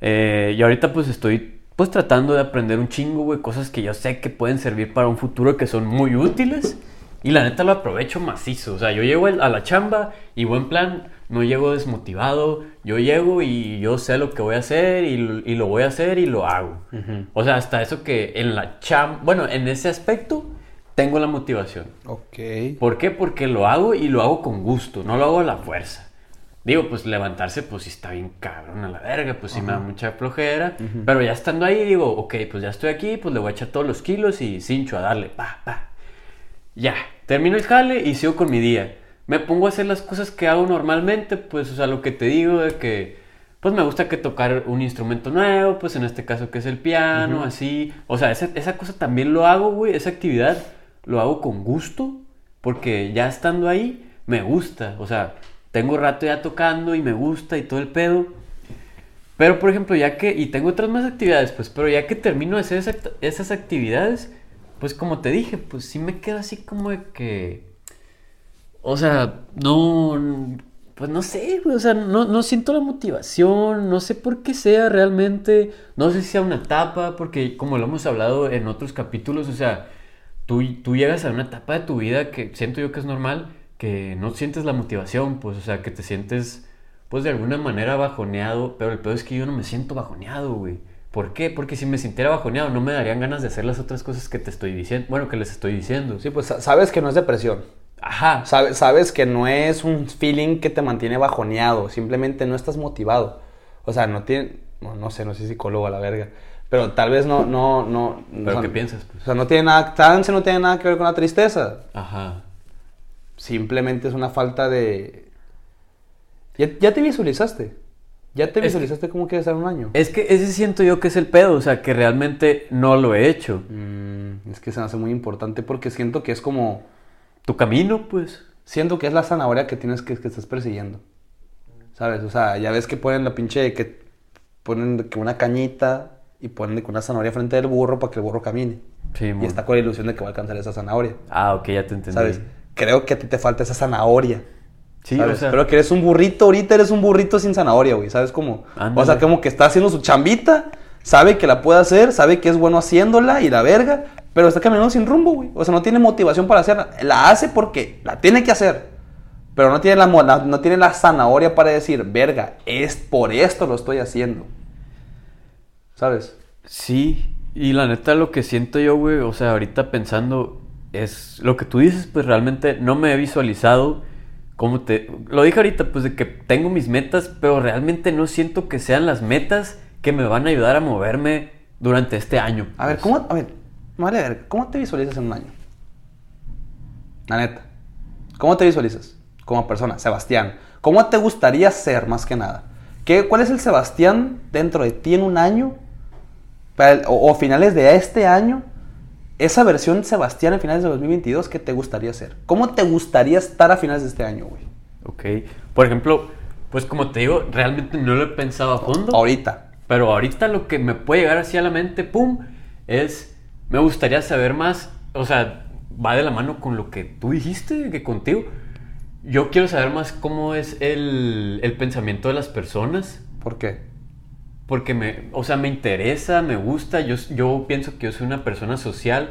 Eh, y ahorita pues estoy pues tratando de aprender un chingo, güey, cosas que yo sé que pueden servir para un futuro que son muy útiles. Y la neta lo aprovecho macizo. O sea, yo llego a la chamba y buen plan, no llego desmotivado. Yo llego y yo sé lo que voy a hacer y, lo- y lo voy a hacer y lo hago. O sea, hasta eso que en la chamba, bueno, en ese aspecto tengo la motivación. Ok. ¿Por qué? Porque lo hago y lo hago con gusto, no lo hago a la fuerza. Digo, pues levantarse, pues sí está bien cabrón a la verga, pues sí me da mucha flojera. Pero ya estando ahí, digo, ok, pues ya estoy aquí, pues le voy a echar todos los kilos y cincho a darle, pa, pa. Ya, termino el jale y sigo con mi día. Me pongo a hacer las cosas que hago normalmente, pues, o sea, lo que te digo de que, pues me gusta que tocar un instrumento nuevo, pues en este caso que es el piano, así. O sea, esa, esa cosa también lo hago, güey, esa actividad lo hago con gusto, porque ya estando ahí, me gusta. O sea, tengo rato ya tocando y me gusta y todo el pedo. Pero, por ejemplo, ya que, y tengo otras más actividades, pues, pero ya que termino de hacer esas actividades, pues como te dije, pues sí me queda así como de que, o sea, no, pues no sé, güey, o sea, no, no siento la motivación, no sé por qué sea realmente, no sé si sea una etapa, porque como lo hemos hablado en otros capítulos, o sea, tú, tú llegas a una etapa de tu vida que siento yo que es normal, que no sientes la motivación, pues, o sea, que te sientes, pues, de alguna manera bajoneado, pero el peor es que yo no me siento bajoneado, güey. ¿Por qué? Porque si me sintiera bajoneado no me darían ganas de hacer las otras cosas que te estoy diciendo, bueno, que les estoy diciendo. Sí, pues sa- sabes que no es depresión. Ajá. Sabes, sabes que no es un feeling que te mantiene bajoneado, simplemente no estás motivado. O sea, no tiene, no, no sé, no soy psicólogo a la verga, pero tal vez no, no, no. ¿Pero o sea, qué piensas? Pues? O sea, no tiene nada, trance no tiene nada que ver con la tristeza. Ajá. Simplemente es una falta de... ¿Ya, ya te visualizaste? ¿Ya te visualizaste cómo quieres estar en un año? Es que ese siento yo que es el pedo, o sea, que realmente no lo he hecho. Mm, es que se me hace muy importante porque siento que es como... Tu camino, pues. Siento que es la zanahoria que tienes que, que estás persiguiendo. ¿Sabes? O sea, ya ves que ponen la pinche... que ponen de que una cañita y ponen de que una zanahoria frente del burro para que el burro camine. Sí, Y está con la ilusión de que va a alcanzar esa zanahoria. Ah, ok, ya te entendí. ¿Sabes? Creo que a ti te falta esa zanahoria. Sí, ¿sabes? o sea. Pero que eres un burrito, ahorita eres un burrito sin zanahoria, güey. ¿Sabes cómo? Ándale. O sea, como que está haciendo su chambita, sabe que la puede hacer, sabe que es bueno haciéndola y la verga, pero está caminando sin rumbo, güey. O sea, no tiene motivación para hacerla. La hace porque la tiene que hacer. Pero no tiene la, no tiene la zanahoria para decir, verga, es por esto lo estoy haciendo. ¿Sabes? Sí, y la neta lo que siento yo, güey, o sea, ahorita pensando, es lo que tú dices, pues realmente no me he visualizado como te... Lo dije ahorita, pues de que tengo mis metas, pero realmente no siento que sean las metas que me van a ayudar a moverme durante este año. A ver, pues. ¿cómo, a ver, vale, a ver, ¿cómo te visualizas en un año? La neta. ¿Cómo te visualizas como persona, Sebastián? ¿Cómo te gustaría ser más que nada? ¿Qué, ¿Cuál es el Sebastián dentro de ti en un año? El- o, o finales de este año. Esa versión Sebastián a finales de 2022, ¿qué te gustaría ser? ¿Cómo te gustaría estar a finales de este año, güey? Ok, por ejemplo, pues como te digo, realmente no lo he pensado a fondo. Ahorita. Pero ahorita lo que me puede llegar así a la mente, pum, es, me gustaría saber más, o sea, va de la mano con lo que tú dijiste, que contigo. Yo quiero saber más cómo es el, el pensamiento de las personas, ¿Por qué? porque me, o sea, me interesa, me gusta, yo, yo pienso que yo soy una persona social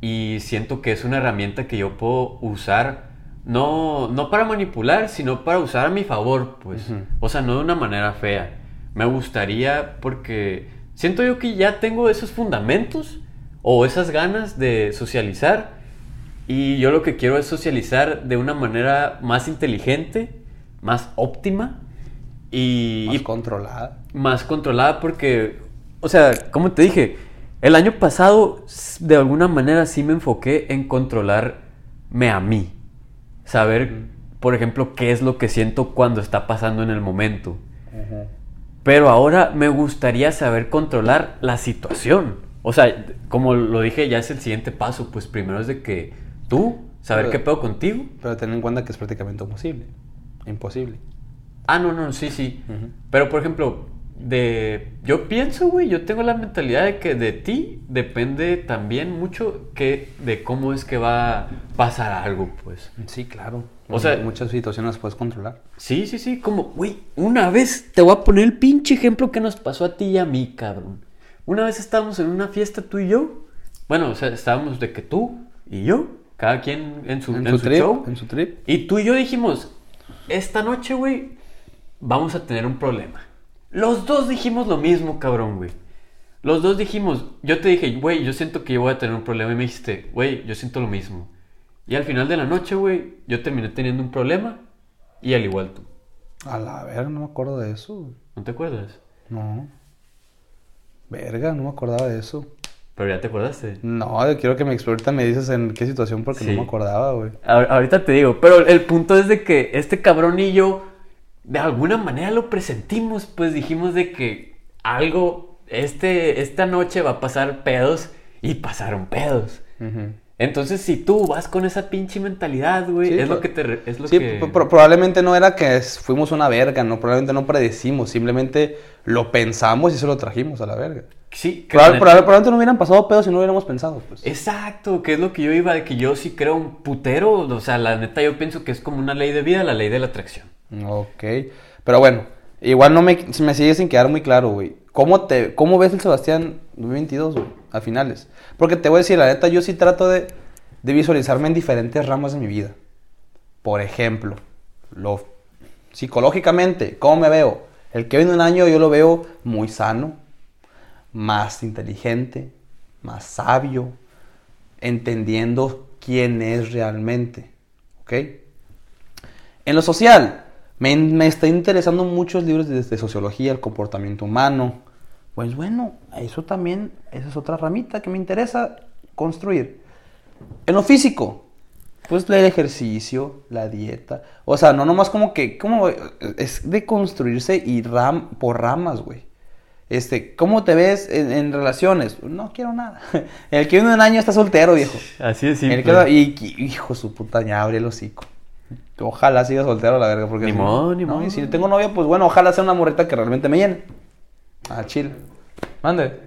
y siento que es una herramienta que yo puedo usar, no, no para manipular, sino para usar a mi favor, pues, Ujú. o sea, no de una manera fea. Me gustaría porque siento yo que ya tengo esos fundamentos o esas ganas de socializar y yo lo que quiero es socializar de una manera más inteligente, más óptima y, Más y controlada. más controlada porque, o sea, como te dije, el año pasado de alguna manera sí me enfoqué en controlarme a mí. Saber, por ejemplo, qué es lo que siento cuando está pasando en el momento. Ujú. Pero ahora me gustaría saber controlar la situación. O sea, como lo dije, ya es el siguiente paso. Pues primero es de que tú, saber Pero- qué pedo contigo. Pero ten en cuenta que es prácticamente imposible. Imposible. Ah, no, no, sí, sí. Pero, por ejemplo, de... Yo pienso, güey, yo tengo la mentalidad de que de ti depende también mucho que de cómo es que va a pasar algo, pues. Sí, claro. O sea- muchas situaciones las puedes controlar. Sí, sí, sí, como, güey, una vez te voy a poner el pinche ejemplo que nos pasó a ti y a mí, cabrón. Una vez estábamos en una fiesta tú y yo. Bueno, o sea, estábamos de que tú y yo, cada quien en su, En, en su su trip, show. en su trip. Y tú y yo dijimos, esta noche, güey, vamos a tener un problema. Los dos dijimos lo mismo, cabrón, güey. Los dos dijimos, yo te dije, güey, yo siento que yo voy a tener un problema. Y me dijiste, güey, yo siento lo mismo. Y al final de la noche, güey, yo terminé teniendo un problema. Y al igual tú. A la verga, no me acuerdo de eso. ¿No te acuerdas? No. Verga, no me acordaba de eso. Pero ya te acordaste. No, yo quiero que me ahorita me dices en qué situación porque Sí. no me acordaba, güey. Ahorita te digo, pero el punto es de que este cabrón y yo de alguna manera lo presentimos, pues dijimos de que algo, este, esta noche va a pasar pedos y pasaron pedos. Entonces si tú vas con esa pinche mentalidad, güey, Sí, es lo pro- que te... Es lo Sí, que... pro- probablemente no era que fuimos una verga, no, probablemente no predecimos, simplemente lo pensamos y se lo trajimos a la verga. Sí, Probable- probablemente no hubieran pasado pedos si no hubiéramos pensado, pues. Exacto, que es lo que yo iba, de que yo sí creo un putero, o sea, la neta yo pienso que es como una ley de vida, la ley de la atracción. Ok. Pero bueno, igual no me, me sigue sin quedar muy claro, güey. ¿Cómo, te, ¿Cómo ves el Sebastián 2022, güey? A finales. Porque te voy a decir, la neta, yo sí trato de, de visualizarme en diferentes ramas de mi vida. Por ejemplo, lo, psicológicamente, ¿cómo me veo? El que viene un año yo lo veo muy sano, más inteligente, más sabio, entendiendo quién es realmente. ¿Ok? En lo social, me, me está interesando muchos libros de sociología, el comportamiento humano. Pues bueno, eso también, esa es otra ramita que me interesa construir. En lo físico, pues el ejercicio, la dieta. O sea, no nomás como que, como es de construirse y ram, por ramas, güey. Este, ¿cómo te ves en, en relaciones? No quiero nada. El que viene un año está soltero, viejo. Así es que- y, y- hijo su puta, ya abre el hocico. Ojalá siga soltero, la verga, porque Ni si no- modo, ni no. Y si tengo novia, pues bueno, ojalá sea una morreta que realmente me llene. Ah, chill. Mande.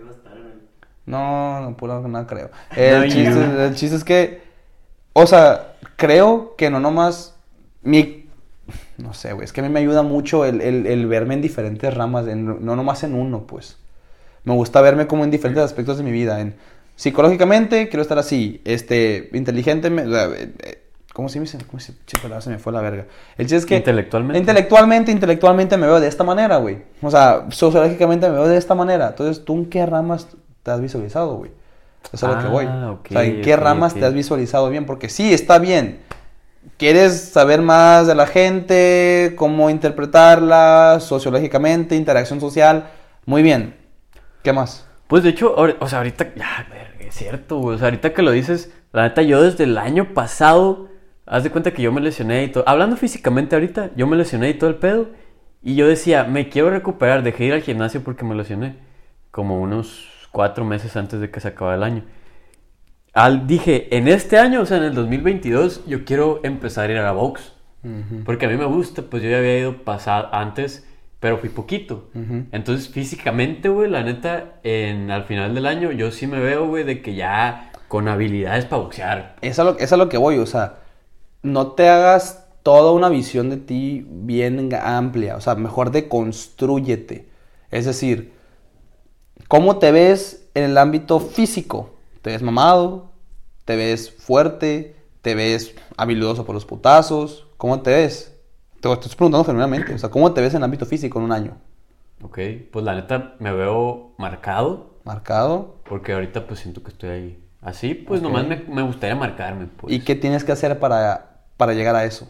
No, no, puro nada creo. El, No, chiste, you. el chiste es que, o sea, creo que no nomás mi, no sé, güey, es que a mí me ayuda mucho el, el- el verme en diferentes ramas, en- no nomás en uno, pues. Me gusta verme como en diferentes aspectos de mi vida. En, psicológicamente quiero estar así, este, inteligente, me- eh, eh, ¿cómo se me dice? ¿Cómo se, me fue la verga. El chiste es que... Intelectualmente. Intelectualmente, intelectualmente me veo de esta manera, güey. O sea, sociológicamente me veo de esta manera. Entonces, ¿tú en qué ramas te has visualizado, güey? Eso es a lo que Ah, voy. ok, o sea, ¿en qué ramas te has visualizado bien? Porque sí, está bien. ¿Quieres saber más de la gente? ¿Cómo interpretarla? Sociológicamente, interacción social. Muy bien. ¿Qué más? Pues de hecho, o sea, ahorita, ya, es cierto, güey. O sea, ahorita que lo dices, la neta, yo desde el año pasado, haz de cuenta que yo me lesioné y todo. Hablando físicamente ahorita, yo me lesioné y todo el pedo. Y yo decía, me quiero recuperar, dejé de ir al gimnasio porque me lesioné. Como unos cuatro meses antes de que se acabara el año. Al, dije, en este año, o sea, en el 2022, yo quiero empezar a ir a la box. Porque a mí me gusta, pues yo ya había ido pasar antes, pero fui poquito. Entonces, físicamente, güey, la neta, en, al final del año, yo sí me veo, güey, de que ya con habilidades para boxear. Es a, lo, es a lo que voy, o sea, no te hagas toda una visión de ti bien amplia, o sea, mejor deconstrúyete. Es decir, ¿cómo te ves en el ámbito físico? ¿Te ves mamado? ¿Te ves fuerte? ¿Te ves habilidoso por los putazos? ¿Cómo te ves? Te estoy preguntando genuinamente, o sea, ¿cómo te ves en el ámbito físico en un año? Ok, pues la neta, me veo marcado, ¿Marcado? porque ahorita, pues siento que estoy ahí. Así, pues Ok. nomás me, me gustaría marcarme, pues. ¿Y qué tienes que hacer para, para llegar a eso?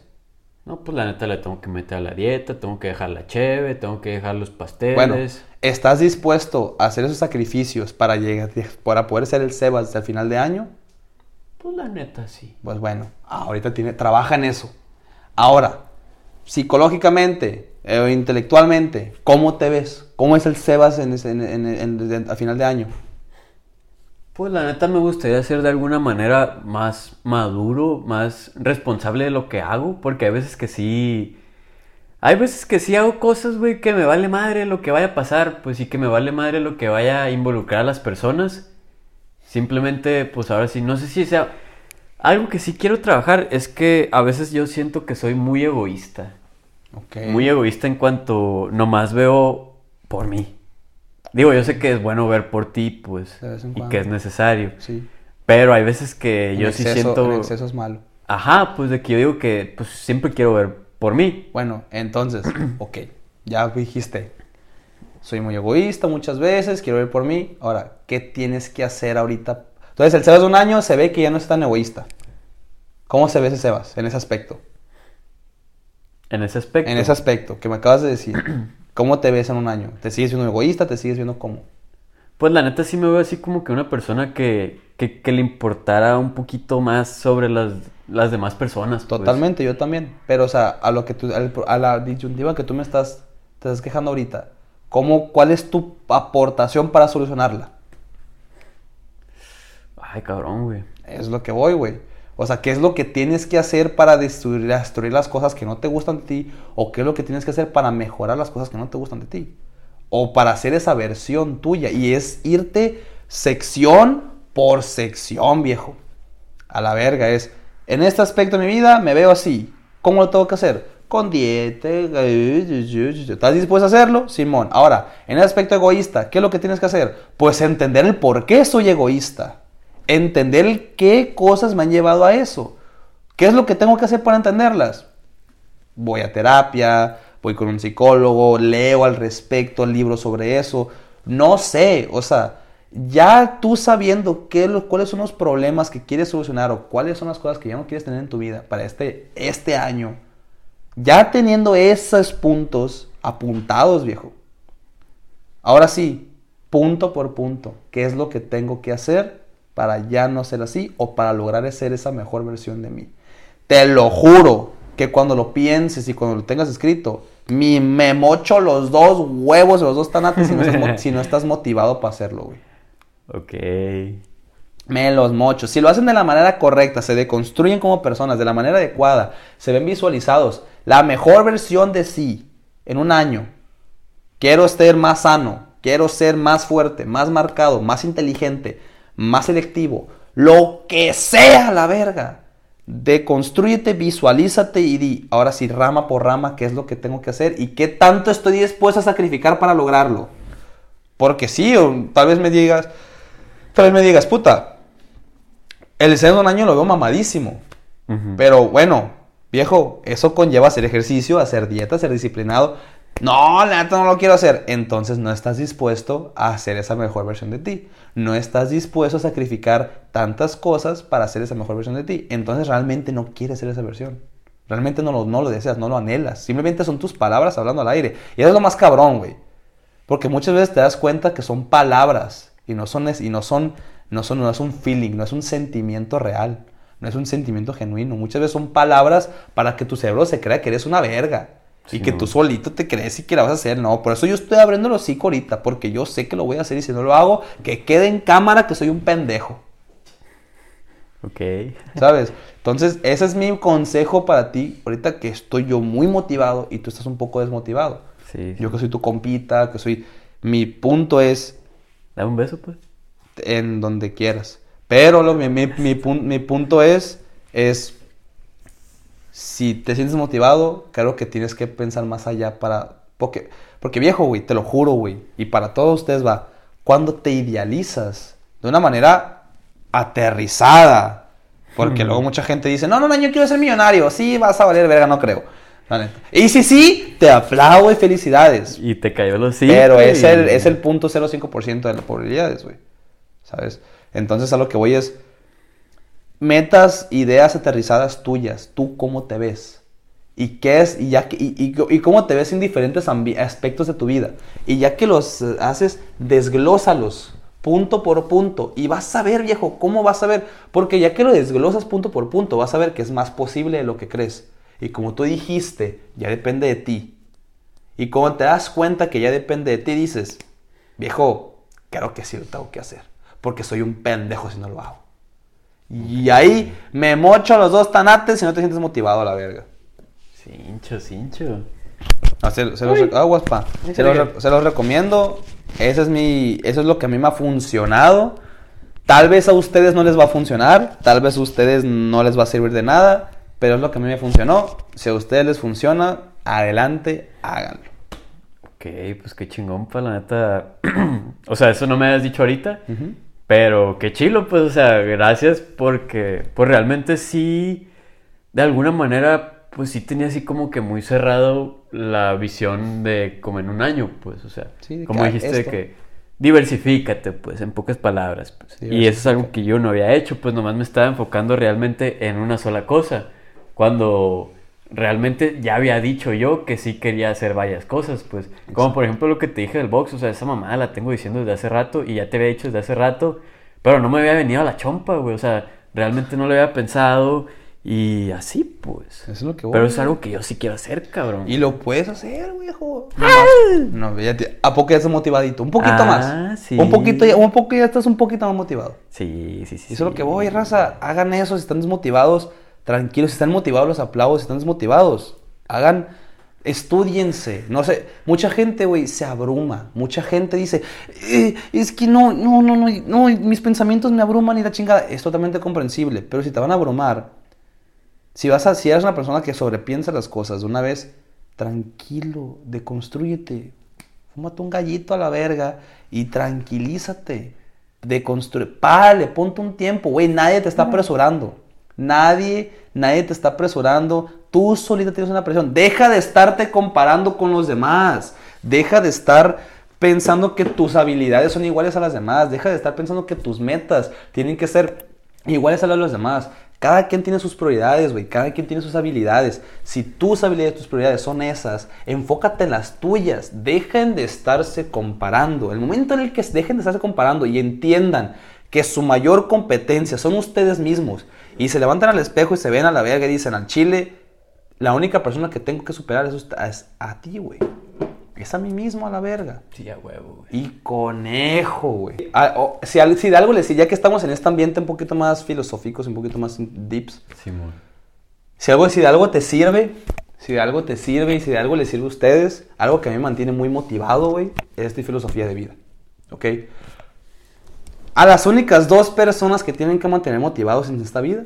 No, pues la neta le tengo que meter a la dieta, tengo que dejar la cheve, tengo que dejar los pasteles. Bueno, ¿estás dispuesto a hacer esos sacrificios para, llegar, para poder ser el Sebas hasta el final de año? Pues la neta, sí. Pues bueno, ahorita tiene, trabaja en eso. Ahora, psicológicamente eh, o intelectualmente, ¿cómo te ves? ¿Cómo es el Sebas en- en- en- a final de año? Pues la neta me gustaría ser de alguna manera más maduro, más responsable de lo que hago, porque hay veces que sí... Hay veces que sí hago cosas, güey, que me vale madre lo que vaya a pasar, pues sí que me vale madre lo que vaya a involucrar a las personas. Simplemente, pues ahora sí, no sé si sea... Algo que sí quiero trabajar es que a veces yo siento que soy muy egoísta. Muy egoísta en cuanto nomás veo por mí. Digo, yo sé que es bueno ver por ti, pues, y que es necesario. Sí. Pero hay veces que En yo sí siento... En exceso es malo. Ajá, pues de que yo digo que pues siempre quiero ver por mí. Bueno, entonces, ok, ya dijiste, soy muy egoísta muchas veces, quiero ver por mí. Ahora, ¿qué tienes que hacer ahorita? Entonces, el Sebas de un año se ve que ya no es tan egoísta. ¿Cómo se ve ese Sebas en ese aspecto? En ese aspecto. En ese aspecto que me acabas de decir. ¿Cómo te ves en un año? ¿Te sigues viendo egoísta? ¿Te sigues viendo cómo? Pues la neta sí me veo así como que una persona que, que, que le importara un poquito más sobre las, las demás personas. pues. Totalmente, yo también. Pero, o sea, a lo que tú, a la disyuntiva que tú me estás, te estás quejando ahorita, ¿cómo, ¿cuál es tu aportación para solucionarla? Ay, cabrón, güey. Es lo que voy, güey. O sea, ¿qué es lo que tienes que hacer para destruir, las cosas que no te gustan de ti? ¿O qué es lo que tienes que hacer para mejorar las cosas que no te gustan de ti? O para hacer esa versión tuya. Y es irte sección por sección, viejo. A la verga es, en este aspecto de mi vida me veo así. ¿Cómo lo tengo que hacer? Con dieta. ¿Estás dispuesto a hacerlo? Simón. Ahora, en el aspecto egoísta, ¿qué es lo que tienes que hacer? Pues entender el por qué soy egoísta. Entender qué cosas me han llevado a eso. ¿Qué es lo que tengo que hacer para entenderlas? Voy a terapia, voy con un psicólogo, leo al respecto libros sobre eso. No sé, o sea, ya tú sabiendo qué, cuáles son los problemas que quieres solucionar o cuáles son las cosas que ya no quieres tener en tu vida para este, este año, ya teniendo esos puntos apuntados, viejo. Ahora sí, punto por punto, ¿qué es lo que tengo que hacer para ya no ser así o para lograr ser esa mejor versión de mí? Te lo juro que cuando lo pienses y cuando lo tengas escrito, mi, me mocho los dos huevos, los dos tanates si no si no estás motivado para hacerlo, güey. Ok. Me los mochos. Si lo hacen de la manera correcta, se deconstruyen como personas de la manera adecuada, se ven visualizados, la mejor versión de sí en un año. Quiero ser más sano, quiero ser más fuerte, más marcado, más inteligente, más selectivo, lo que sea la verga. Deconstrúyete, visualízate y di, ahora sí, rama por rama, qué es lo que tengo que hacer y qué tanto estoy dispuesto a sacrificar para lograrlo. Porque sí, o tal vez me digas, tal vez me digas, puta, el un año lo veo mamadísimo. Pero bueno, viejo, eso conlleva hacer ejercicio, hacer dieta, ser disciplinado. No, la no lo quiero hacer. Entonces no estás dispuesto a hacer esa mejor versión de ti. No estás dispuesto a sacrificar tantas cosas para hacer esa mejor versión de ti. Entonces realmente no quieres ser esa versión. Realmente no lo, no lo deseas, no lo anhelas. Simplemente son tus palabras hablando al aire. Y eso es lo más cabrón, güey. Porque muchas veces te das cuenta que son palabras y no son, y no son, no son, no es un feeling, no es un sentimiento real, no es un sentimiento genuino. Muchas veces son palabras para que tu cerebro se crea que eres una verga. Y que tú solito te crees y que la vas a hacer. No, por eso yo estoy abriendo los hocico ahorita, porque yo sé que lo voy a hacer y si no lo hago, que quede en cámara que soy un pendejo. Ok. ¿Sabes? Entonces, ese es mi consejo para ti, ahorita que estoy yo muy motivado y tú estás un poco desmotivado. Sí, Yo que soy tu compita, que soy... Mi punto es... Dame un beso, pues. En donde quieras. Pero lo, mi, mi, mi, mi punto es... Es... Si te sientes motivado, creo que tienes que pensar más allá para... Porque, porque viejo, güey, te lo juro, güey. Y para todos ustedes va. Cuando te idealizas de una manera aterrizada. Porque luego mucha gente dice, no, no, no, yo quiero ser millonario. Sí, vas a valer verga, no creo. Y si sí, te aplaudo y felicidades. Y te cayó los sí. Pero es el, es el punto 0.5% de las probabilidades, güey. ¿Sabes? Entonces a lo que voy es, metas, ideas aterrizadas tuyas. Tú cómo te ves. Y qué es, y, ya, y, y, y cómo te ves en diferentes aspectos de tu vida. Y ya que los haces, desglósalos punto por punto. Y vas a ver, viejo, ¿cómo vas a ver? Porque ya que lo desglosas punto por punto, vas a ver que es más posible de lo que crees. Y como tú dijiste, ya depende de ti. Y como te das cuenta que ya depende de ti, dices, viejo, creo que sí lo tengo que hacer. Porque soy un pendejo si no lo hago. Y ahí me mocho los dos tanates si no te sientes motivado a la verga. Cincho, cincho. No, se, se, los, aguas, pa. Se, los, se los recomiendo. Ese es mi, eso es lo que a mí me ha funcionado. Tal vez a ustedes no les va a funcionar, tal vez a ustedes no les va a servir de nada, pero es lo que a mí me funcionó. Si a ustedes les funciona, adelante, háganlo. Ok, pues qué chingón, pa, la neta. o sea, eso no me has dicho ahorita, pero qué chilo, pues, o sea, gracias porque, pues realmente sí, de alguna manera, pues sí tenía así como que muy cerrado la visión de como en un año, pues, o sea, Sí, como que dijiste esto. que diversifícate, pues, en pocas palabras, pues. Y eso es algo que yo no había hecho, pues nomás me estaba enfocando realmente en una sola cosa, cuando realmente ya había dicho yo que sí quería hacer varias cosas, pues, como por ejemplo lo que te dije del box, o sea, esa mamada la tengo diciendo desde hace rato y ya te había dicho desde hace rato, pero no me había venido a la chompa, güey, o sea, realmente no lo había pensado y así, pues. Eso es lo que voy. Pero es algo que yo sí quiero hacer, cabrón. Y lo puedes hacer, viejo. Nomás- No, ya te- ¿A poco ya estás motivadito? Un poquito Ah, más. sí. Un poquito, ya, un poco ya estás un poquito más motivado. Sí, sí, sí. Eso es lo que voy, raza. Hagan eso. Si están desmotivados, tranquilos. Si están motivados, los aplaudo. Si están desmotivados, hagan. Estudiense. No sé. Mucha gente, güey, se abruma. Mucha gente dice, "Eh, es que no, no, no, no, no, mis pensamientos me abruman y la chingada. Es totalmente comprensible. Pero si te van a abrumar, si vas a, si eres una persona que sobrepiensa las cosas de una vez, tranquilo, deconstrúyete. Fúmate un gallito a la verga y tranquilízate. Deconstruye. Párale, ponte un tiempo, güey. Nadie te está apresurando. Nadie, nadie te está apresurando. Tú solita tienes una presión. Deja de estarte comparando con los demás. Deja de estar pensando que tus habilidades son iguales a las demás. Deja de estar pensando que tus metas tienen que ser iguales a las de los demás. Cada quien tiene sus prioridades, güey. Cada quien tiene sus habilidades. Si tus habilidades, tus prioridades son esas, enfócate en las tuyas. Dejen de estarse comparando. El momento en el que dejen de estarse comparando y entiendan que su mayor competencia son ustedes mismos y se levantan al espejo y se ven a la verga y dicen al chile, la única persona que tengo que superar es, es a ti, güey. Es a mí mismo a la verga. Sí, a huevo, güey. Y conejo, güey. Ah, si, si, de algo les ya que estamos en este ambiente un poquito más filosóficos, un poquito más deeps. Sí, si algo, si de algo te sirve, si de algo te sirve y si de algo les sirve a ustedes, algo que a mí me mantiene muy motivado, güey, es esta filosofía de vida. ¿Ok? A las únicas dos personas que tienen que mantener motivados en esta vida,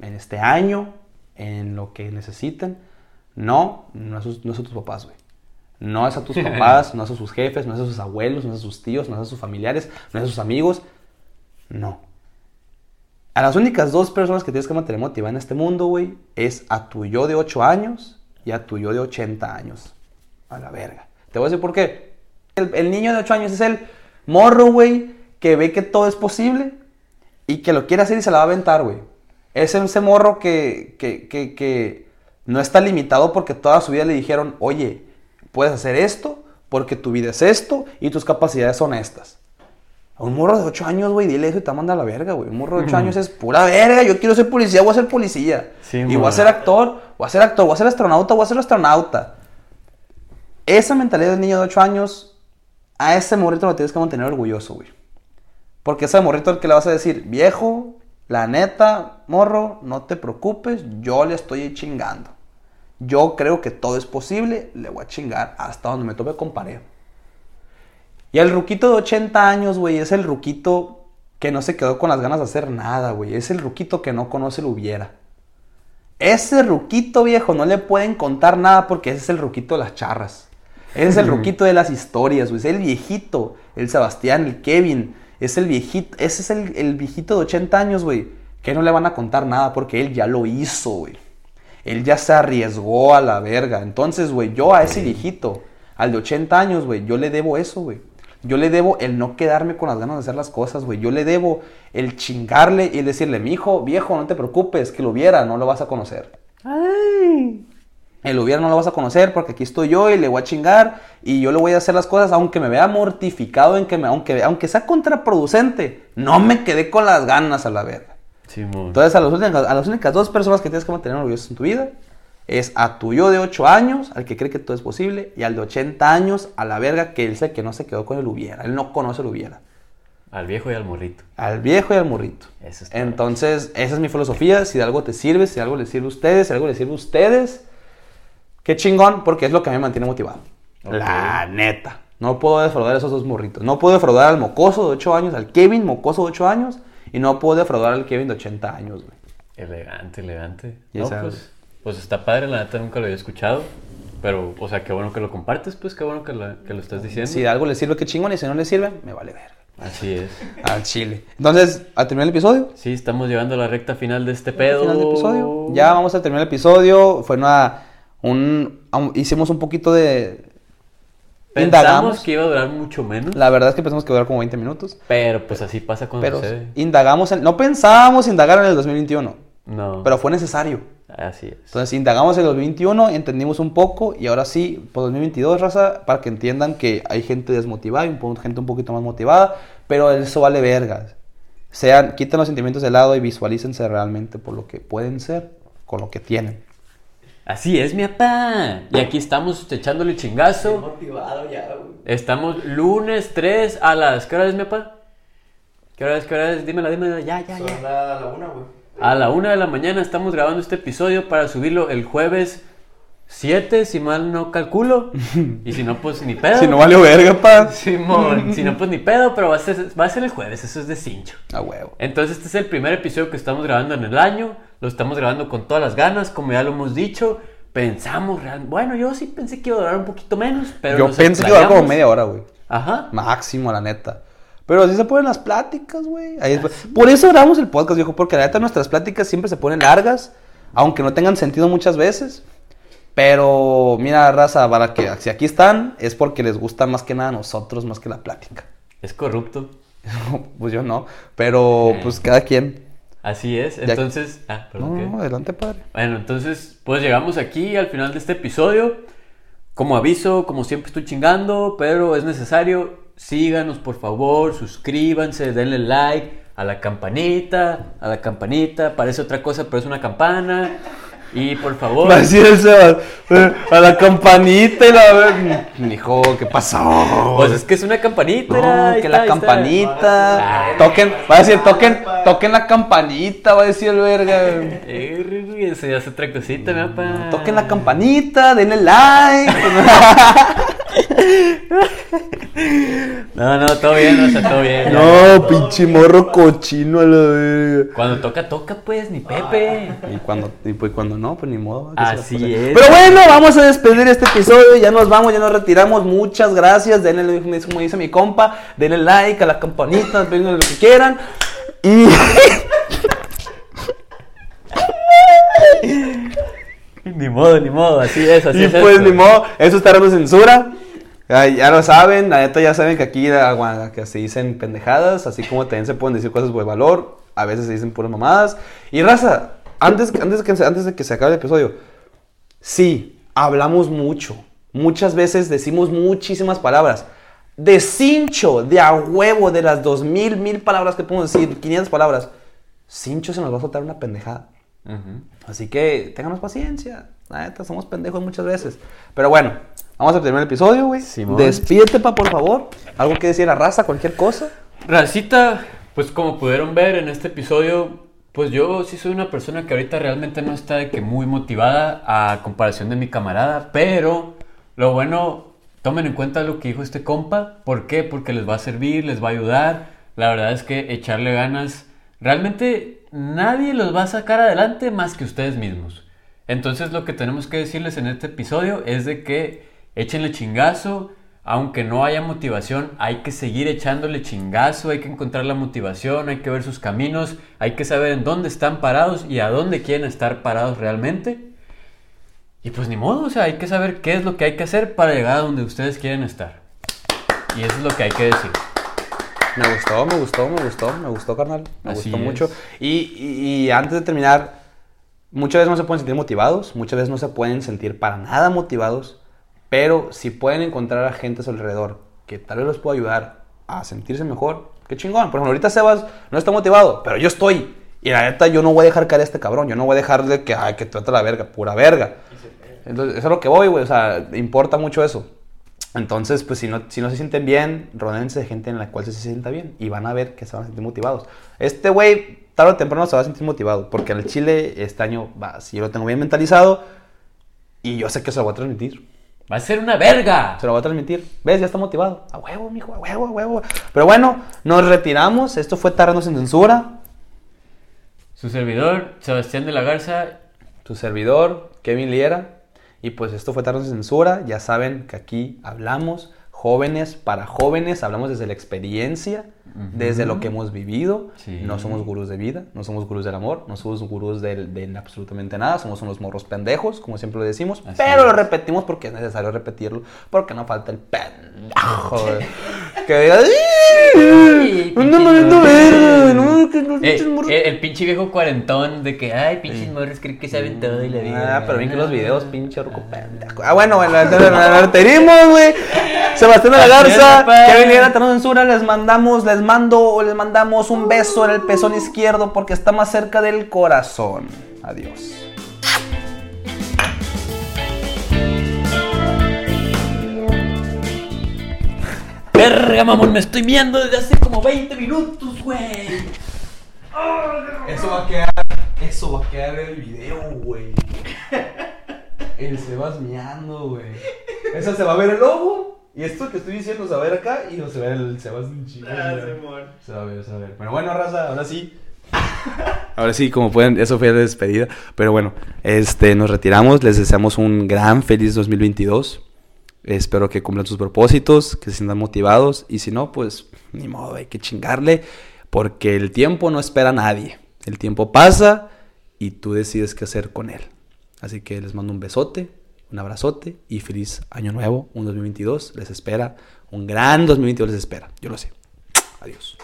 en este año, en lo que necesiten, no, no, son tus papás, güey. No es a tus papás, no es a sus jefes, no es a sus abuelos, no es a sus tíos, no es a sus familiares, no es a sus amigos. No. A las únicas dos personas que tienes que mantener motivadas en este mundo, güey, es a tu yo de 8 años y a tu yo de 80 años. A la verga. Te voy a decir por qué. El, niño de 8 años es el morro, güey, que ve que todo es posible y que lo quiere hacer y se la va a aventar, güey. Es ese morro que, que, que, que no está limitado porque toda su vida le dijeron, oye, puedes hacer esto porque tu vida es esto y tus capacidades son estas. A un morro de 8 años, güey, dile eso y te manda a la verga, güey. Un morro de 8 años es pura verga. Yo quiero ser policía, voy a ser policía. y voy a ser actor, voy a ser actor, voy a ser astronauta, voy a ser astronauta. Esa mentalidad del niño de 8 años, a ese morrito lo tienes que mantener orgulloso, güey. Porque ese morrito al que le vas a decir, viejo, la neta, morro, no te preocupes, yo le estoy chingando. Yo creo que todo es posible, le voy a chingar hasta donde me tope con pared. Y el ruquito de 80 años, güey, es el ruquito que no se quedó con las ganas de hacer nada, güey. Es el ruquito que no conoce lo hubiera. Ese ruquito viejo no le pueden contar nada porque ese es el ruquito de las charras. Ese es el ruquito de las historias, güey. Es el viejito, el Sebastián, el Kevin. Es el viejito, ese es el, el viejito de 80 años, güey. Que no le van a contar nada porque él ya lo hizo, güey. Él ya se arriesgó a la verga. Entonces, güey, yo a ese viejito, al de 80 años, güey, yo le debo eso, güey. Yo le debo el no quedarme con las ganas de hacer las cosas, güey. Yo le debo el chingarle y decirle, mi hijo, viejo, no te preocupes, que lo hubiera, no lo vas a conocer. Ay. El hubiera no lo vas a conocer porque aquí estoy yo y le voy a chingar y yo le voy a hacer las cosas aunque me vea mortificado, en que me, aunque, aunque sea contraproducente. No me quedé con las ganas a la verga. Entonces, a, las únicas dos personas que tienes que mantener orgullosos en tu vida es a tu yo de 8 años, al que cree que todo es posible, y al de 80 años, a la verga que él sé que no se quedó con el hubiera. Él no conoce el hubiera. Al viejo y al morrito. Al viejo y al morrito. Entonces, esa es mi filosofía. Si de algo te sirve, si algo les sirve a ustedes, si algo les sirve a ustedes, qué chingón, porque es lo que a mí me mantiene motivado. La neta. No puedo defraudar a esos dos morritos. No puedo defraudar al mocoso de 8 años, al Kevin mocoso de 8 años y no puedo defraudar al Kevin de 80 años, güey. Elegante, elegante. No, pues, pues, está padre, la neta nunca lo había escuchado. Pero, o sea, qué bueno que lo compartes, pues qué bueno que, que lo estás diciendo. Si algo le sirve, qué chingón, y si no le sirve, me vale ver. Así es. Al chile. Entonces, ¿a terminar el episodio? Sí, estamos llegando a la recta final de este pedo. Final del episodio. Ya vamos a terminar el episodio. Fue una. Un, hicimos un poquito de, Pensamos que iba a durar mucho menos. La verdad es que pensamos que iba a durar como 20 minutos. Pero pues así pasa cuando pero Indagamos, en, no pensábamos indagar en el 2021. No. Pero fue necesario. Así es. Entonces indagamos en el 2021, entendimos un poco y ahora sí, por 2022, raza, para que entiendan que hay gente desmotivada y gente un poquito más motivada, pero eso vale vergas. Sean, quiten los sentimientos de lado y visualícense realmente por lo que pueden ser, con lo que tienen. Así es, mi papá. Y aquí estamos echándole chingazo. motivado ya, Estamos lunes 3 a las. ¿Qué hora es, mi papá? ¿Qué hora es? ¿Qué hora es? Dímela, dímela. Ya, ya, ya. A la una, güey. A la una de la mañana estamos grabando este episodio para subirlo el jueves 7, si mal no calculo. Y si no, pues ni pedo. si no vale verga, pa. Simón. si no, pues ni pedo, pero va a, ser, va a ser el jueves. Eso es de cincho. A huevo. Entonces, este es el primer episodio que estamos grabando en el año. Lo estamos grabando con todas las ganas, como ya lo hemos dicho. Pensamos, bueno, yo sí pensé que iba a durar un poquito menos, pero. Yo pensé que iba a durar como media hora, güey. Ajá. Máximo, la neta. Pero así se ponen las pláticas, güey. Por eso grabamos el podcast, viejo, porque la neta nuestras pláticas siempre se ponen largas, aunque no tengan sentido muchas veces. Pero mira, raza, para que si aquí están es porque les gusta más que nada a nosotros, más que la plática. Es corrupto. pues yo no, pero pues cada quien. Así es, entonces... Ah, perdón, ¿qué? No, adelante, padre. Bueno, entonces, pues llegamos aquí al final de este episodio. Como aviso, como siempre estoy chingando, pero es necesario, síganos por favor, suscríbanse, denle like a la campanita, a la campanita, parece otra cosa, pero es una campana. Y por favor, Va a decir el Sebas, eh, a la campanita y la... Hijo, ¿qué pasó? pues es que es una campanita. No, que está, la campanita. Toquen, va a decir, toquen, toquen la campanita, va a decir el verga. Eh, Eso ya es otra cosita, mi papá. Toquen la campanita, denle like. No, no, todo bien, o sea, todo bien. ya. No, pinche morro cochino a la verga. Cuando toca, toca, pues, ni Pepe. Y cuando, y pues cuando no, pues ni modo. Así es. Pero bueno, vamos a despedir este episodio. Ya nos vamos, ya nos retiramos. Muchas gracias. Denle, como dice mi compa, denle like a la campanita, denle lo que quieran. Y. Ni modo, ni modo, así es, así y es. pues esto. ni modo, eso está dando censura. Ya, ya lo saben, la neta ya saben que aquí que se dicen pendejadas, así como también se pueden decir cosas de valor, a veces se dicen puras mamadas. Y raza, antes, antes, que, antes de que se acabe el episodio, sí, hablamos mucho. Muchas veces decimos muchísimas palabras. De cincho, de a huevo, de las dos mil, mil palabras que podemos decir, 500 palabras, cincho se nos va a soltar una pendejada. Así que ténganos paciencia. La neta, somos pendejos muchas veces. Pero bueno, vamos a terminar el episodio, güey. Despídete, pa, por favor. Algo que decir a raza, cualquier cosa. Racita, pues como pudieron ver en este episodio, pues yo sí soy una persona que ahorita realmente no está de que muy motivada a comparación de mi camarada, pero lo bueno, tomen en cuenta lo que dijo este compa. ¿Por qué? Porque les va a servir, les va a ayudar. La verdad es que echarle ganas, realmente nadie los va a sacar adelante más que ustedes mismos. Entonces lo que tenemos que decirles en este episodio es de que échenle chingazo, aunque no haya motivación, hay que seguir echándole chingazo, hay que encontrar la motivación, hay que ver sus caminos, hay que saber en dónde están parados y a dónde quieren estar parados realmente. Y pues ni modo, o sea, hay que saber qué es lo que hay que hacer para llegar a donde ustedes quieren estar. Y eso es lo que hay que decir. Me gustó, me gustó, me gustó, me gustó, carnal. Me Así gustó es. mucho. Y, y- y antes de terminar, muchas veces no se pueden sentir motivados, muchas veces no se pueden sentir para nada motivados, pero si pueden encontrar a gente a su alrededor que tal vez los pueda ayudar a sentirse mejor, qué chingón. Por ejemplo, ahorita Sebas no está motivado, pero yo estoy. Y la neta, yo no voy a dejar caer a este cabrón. Yo no voy a dejar de que, ay, que trata la verga, pura verga. Entonces, eso es lo que voy, güey. O sea, importa mucho eso. Entonces, pues si no, si no se sienten bien, rodéense de gente en la cual se sienta bien y van a ver que se van a sentir motivados. Este güey, tarde o temprano se va a sentir motivado porque en el Chile este año va, si yo lo tengo bien mentalizado y yo sé que se lo voy a transmitir. Va a ser una verga. Se lo voy a transmitir. ¿Ves? Ya está motivado. A huevo, mijo, a huevo, a huevo. Pero bueno, nos retiramos. Esto fue Tarrando sin Censura. Su servidor, Sebastián de la Garza. Tu servidor, Kevin Liera. Y pues esto fue Tarde sin Censura. Ya saben que aquí hablamos jóvenes para jóvenes. Hablamos desde la experiencia, desde lo que hemos vivido. Sí. No somos gurús de vida, no somos gurús del amor, no somos gurús del- de, absolutamente nada. Somos unos morros pendejos, como siempre lo decimos. Así pero lo repetimos porque es necesario repetirlo. Porque no falta el pendejo. que diga... Verga, no, que Eh, pinches morros". eh, el pinche viejo cuarentón de que, ay, pinches morros creen que saben todo y la vida. Ah, pero bien que los videos, pinche ruco pendejo. Ah, bueno, bueno, la reterimos, güey. Sebastián de la Garza. Kevin Liera, Terno Censura, les mandamos, les mando, les mandamos un beso en el pezón izquierdo porque está más cerca del corazón. Adiós. Verga, mamón, me estoy miando desde hace como 20 minutos, güey. Eso va a quedar, eso va a quedar en el video, güey. El Sebas miando, güey. Eso se va a ver el logo. Y esto que estoy diciendo se va a ver acá y no se va a ver el Sebas un chingo. Se va a ver, se va a ver. Pero bueno, raza, ahora sí. Ahora sí, como pueden, eso fue la despedida. Pero bueno, este, nos retiramos. Les deseamos un gran feliz 2022. Espero que cumplan sus propósitos, que se sientan motivados. Y si no, pues ni modo, hay que chingarle porque el tiempo no espera a nadie. El tiempo pasa y tú decides qué hacer con él. Así que les mando un besote, un abrazote y feliz año nuevo, un 2022. Les espera, un gran 2022 les espera. Yo lo sé. Adiós.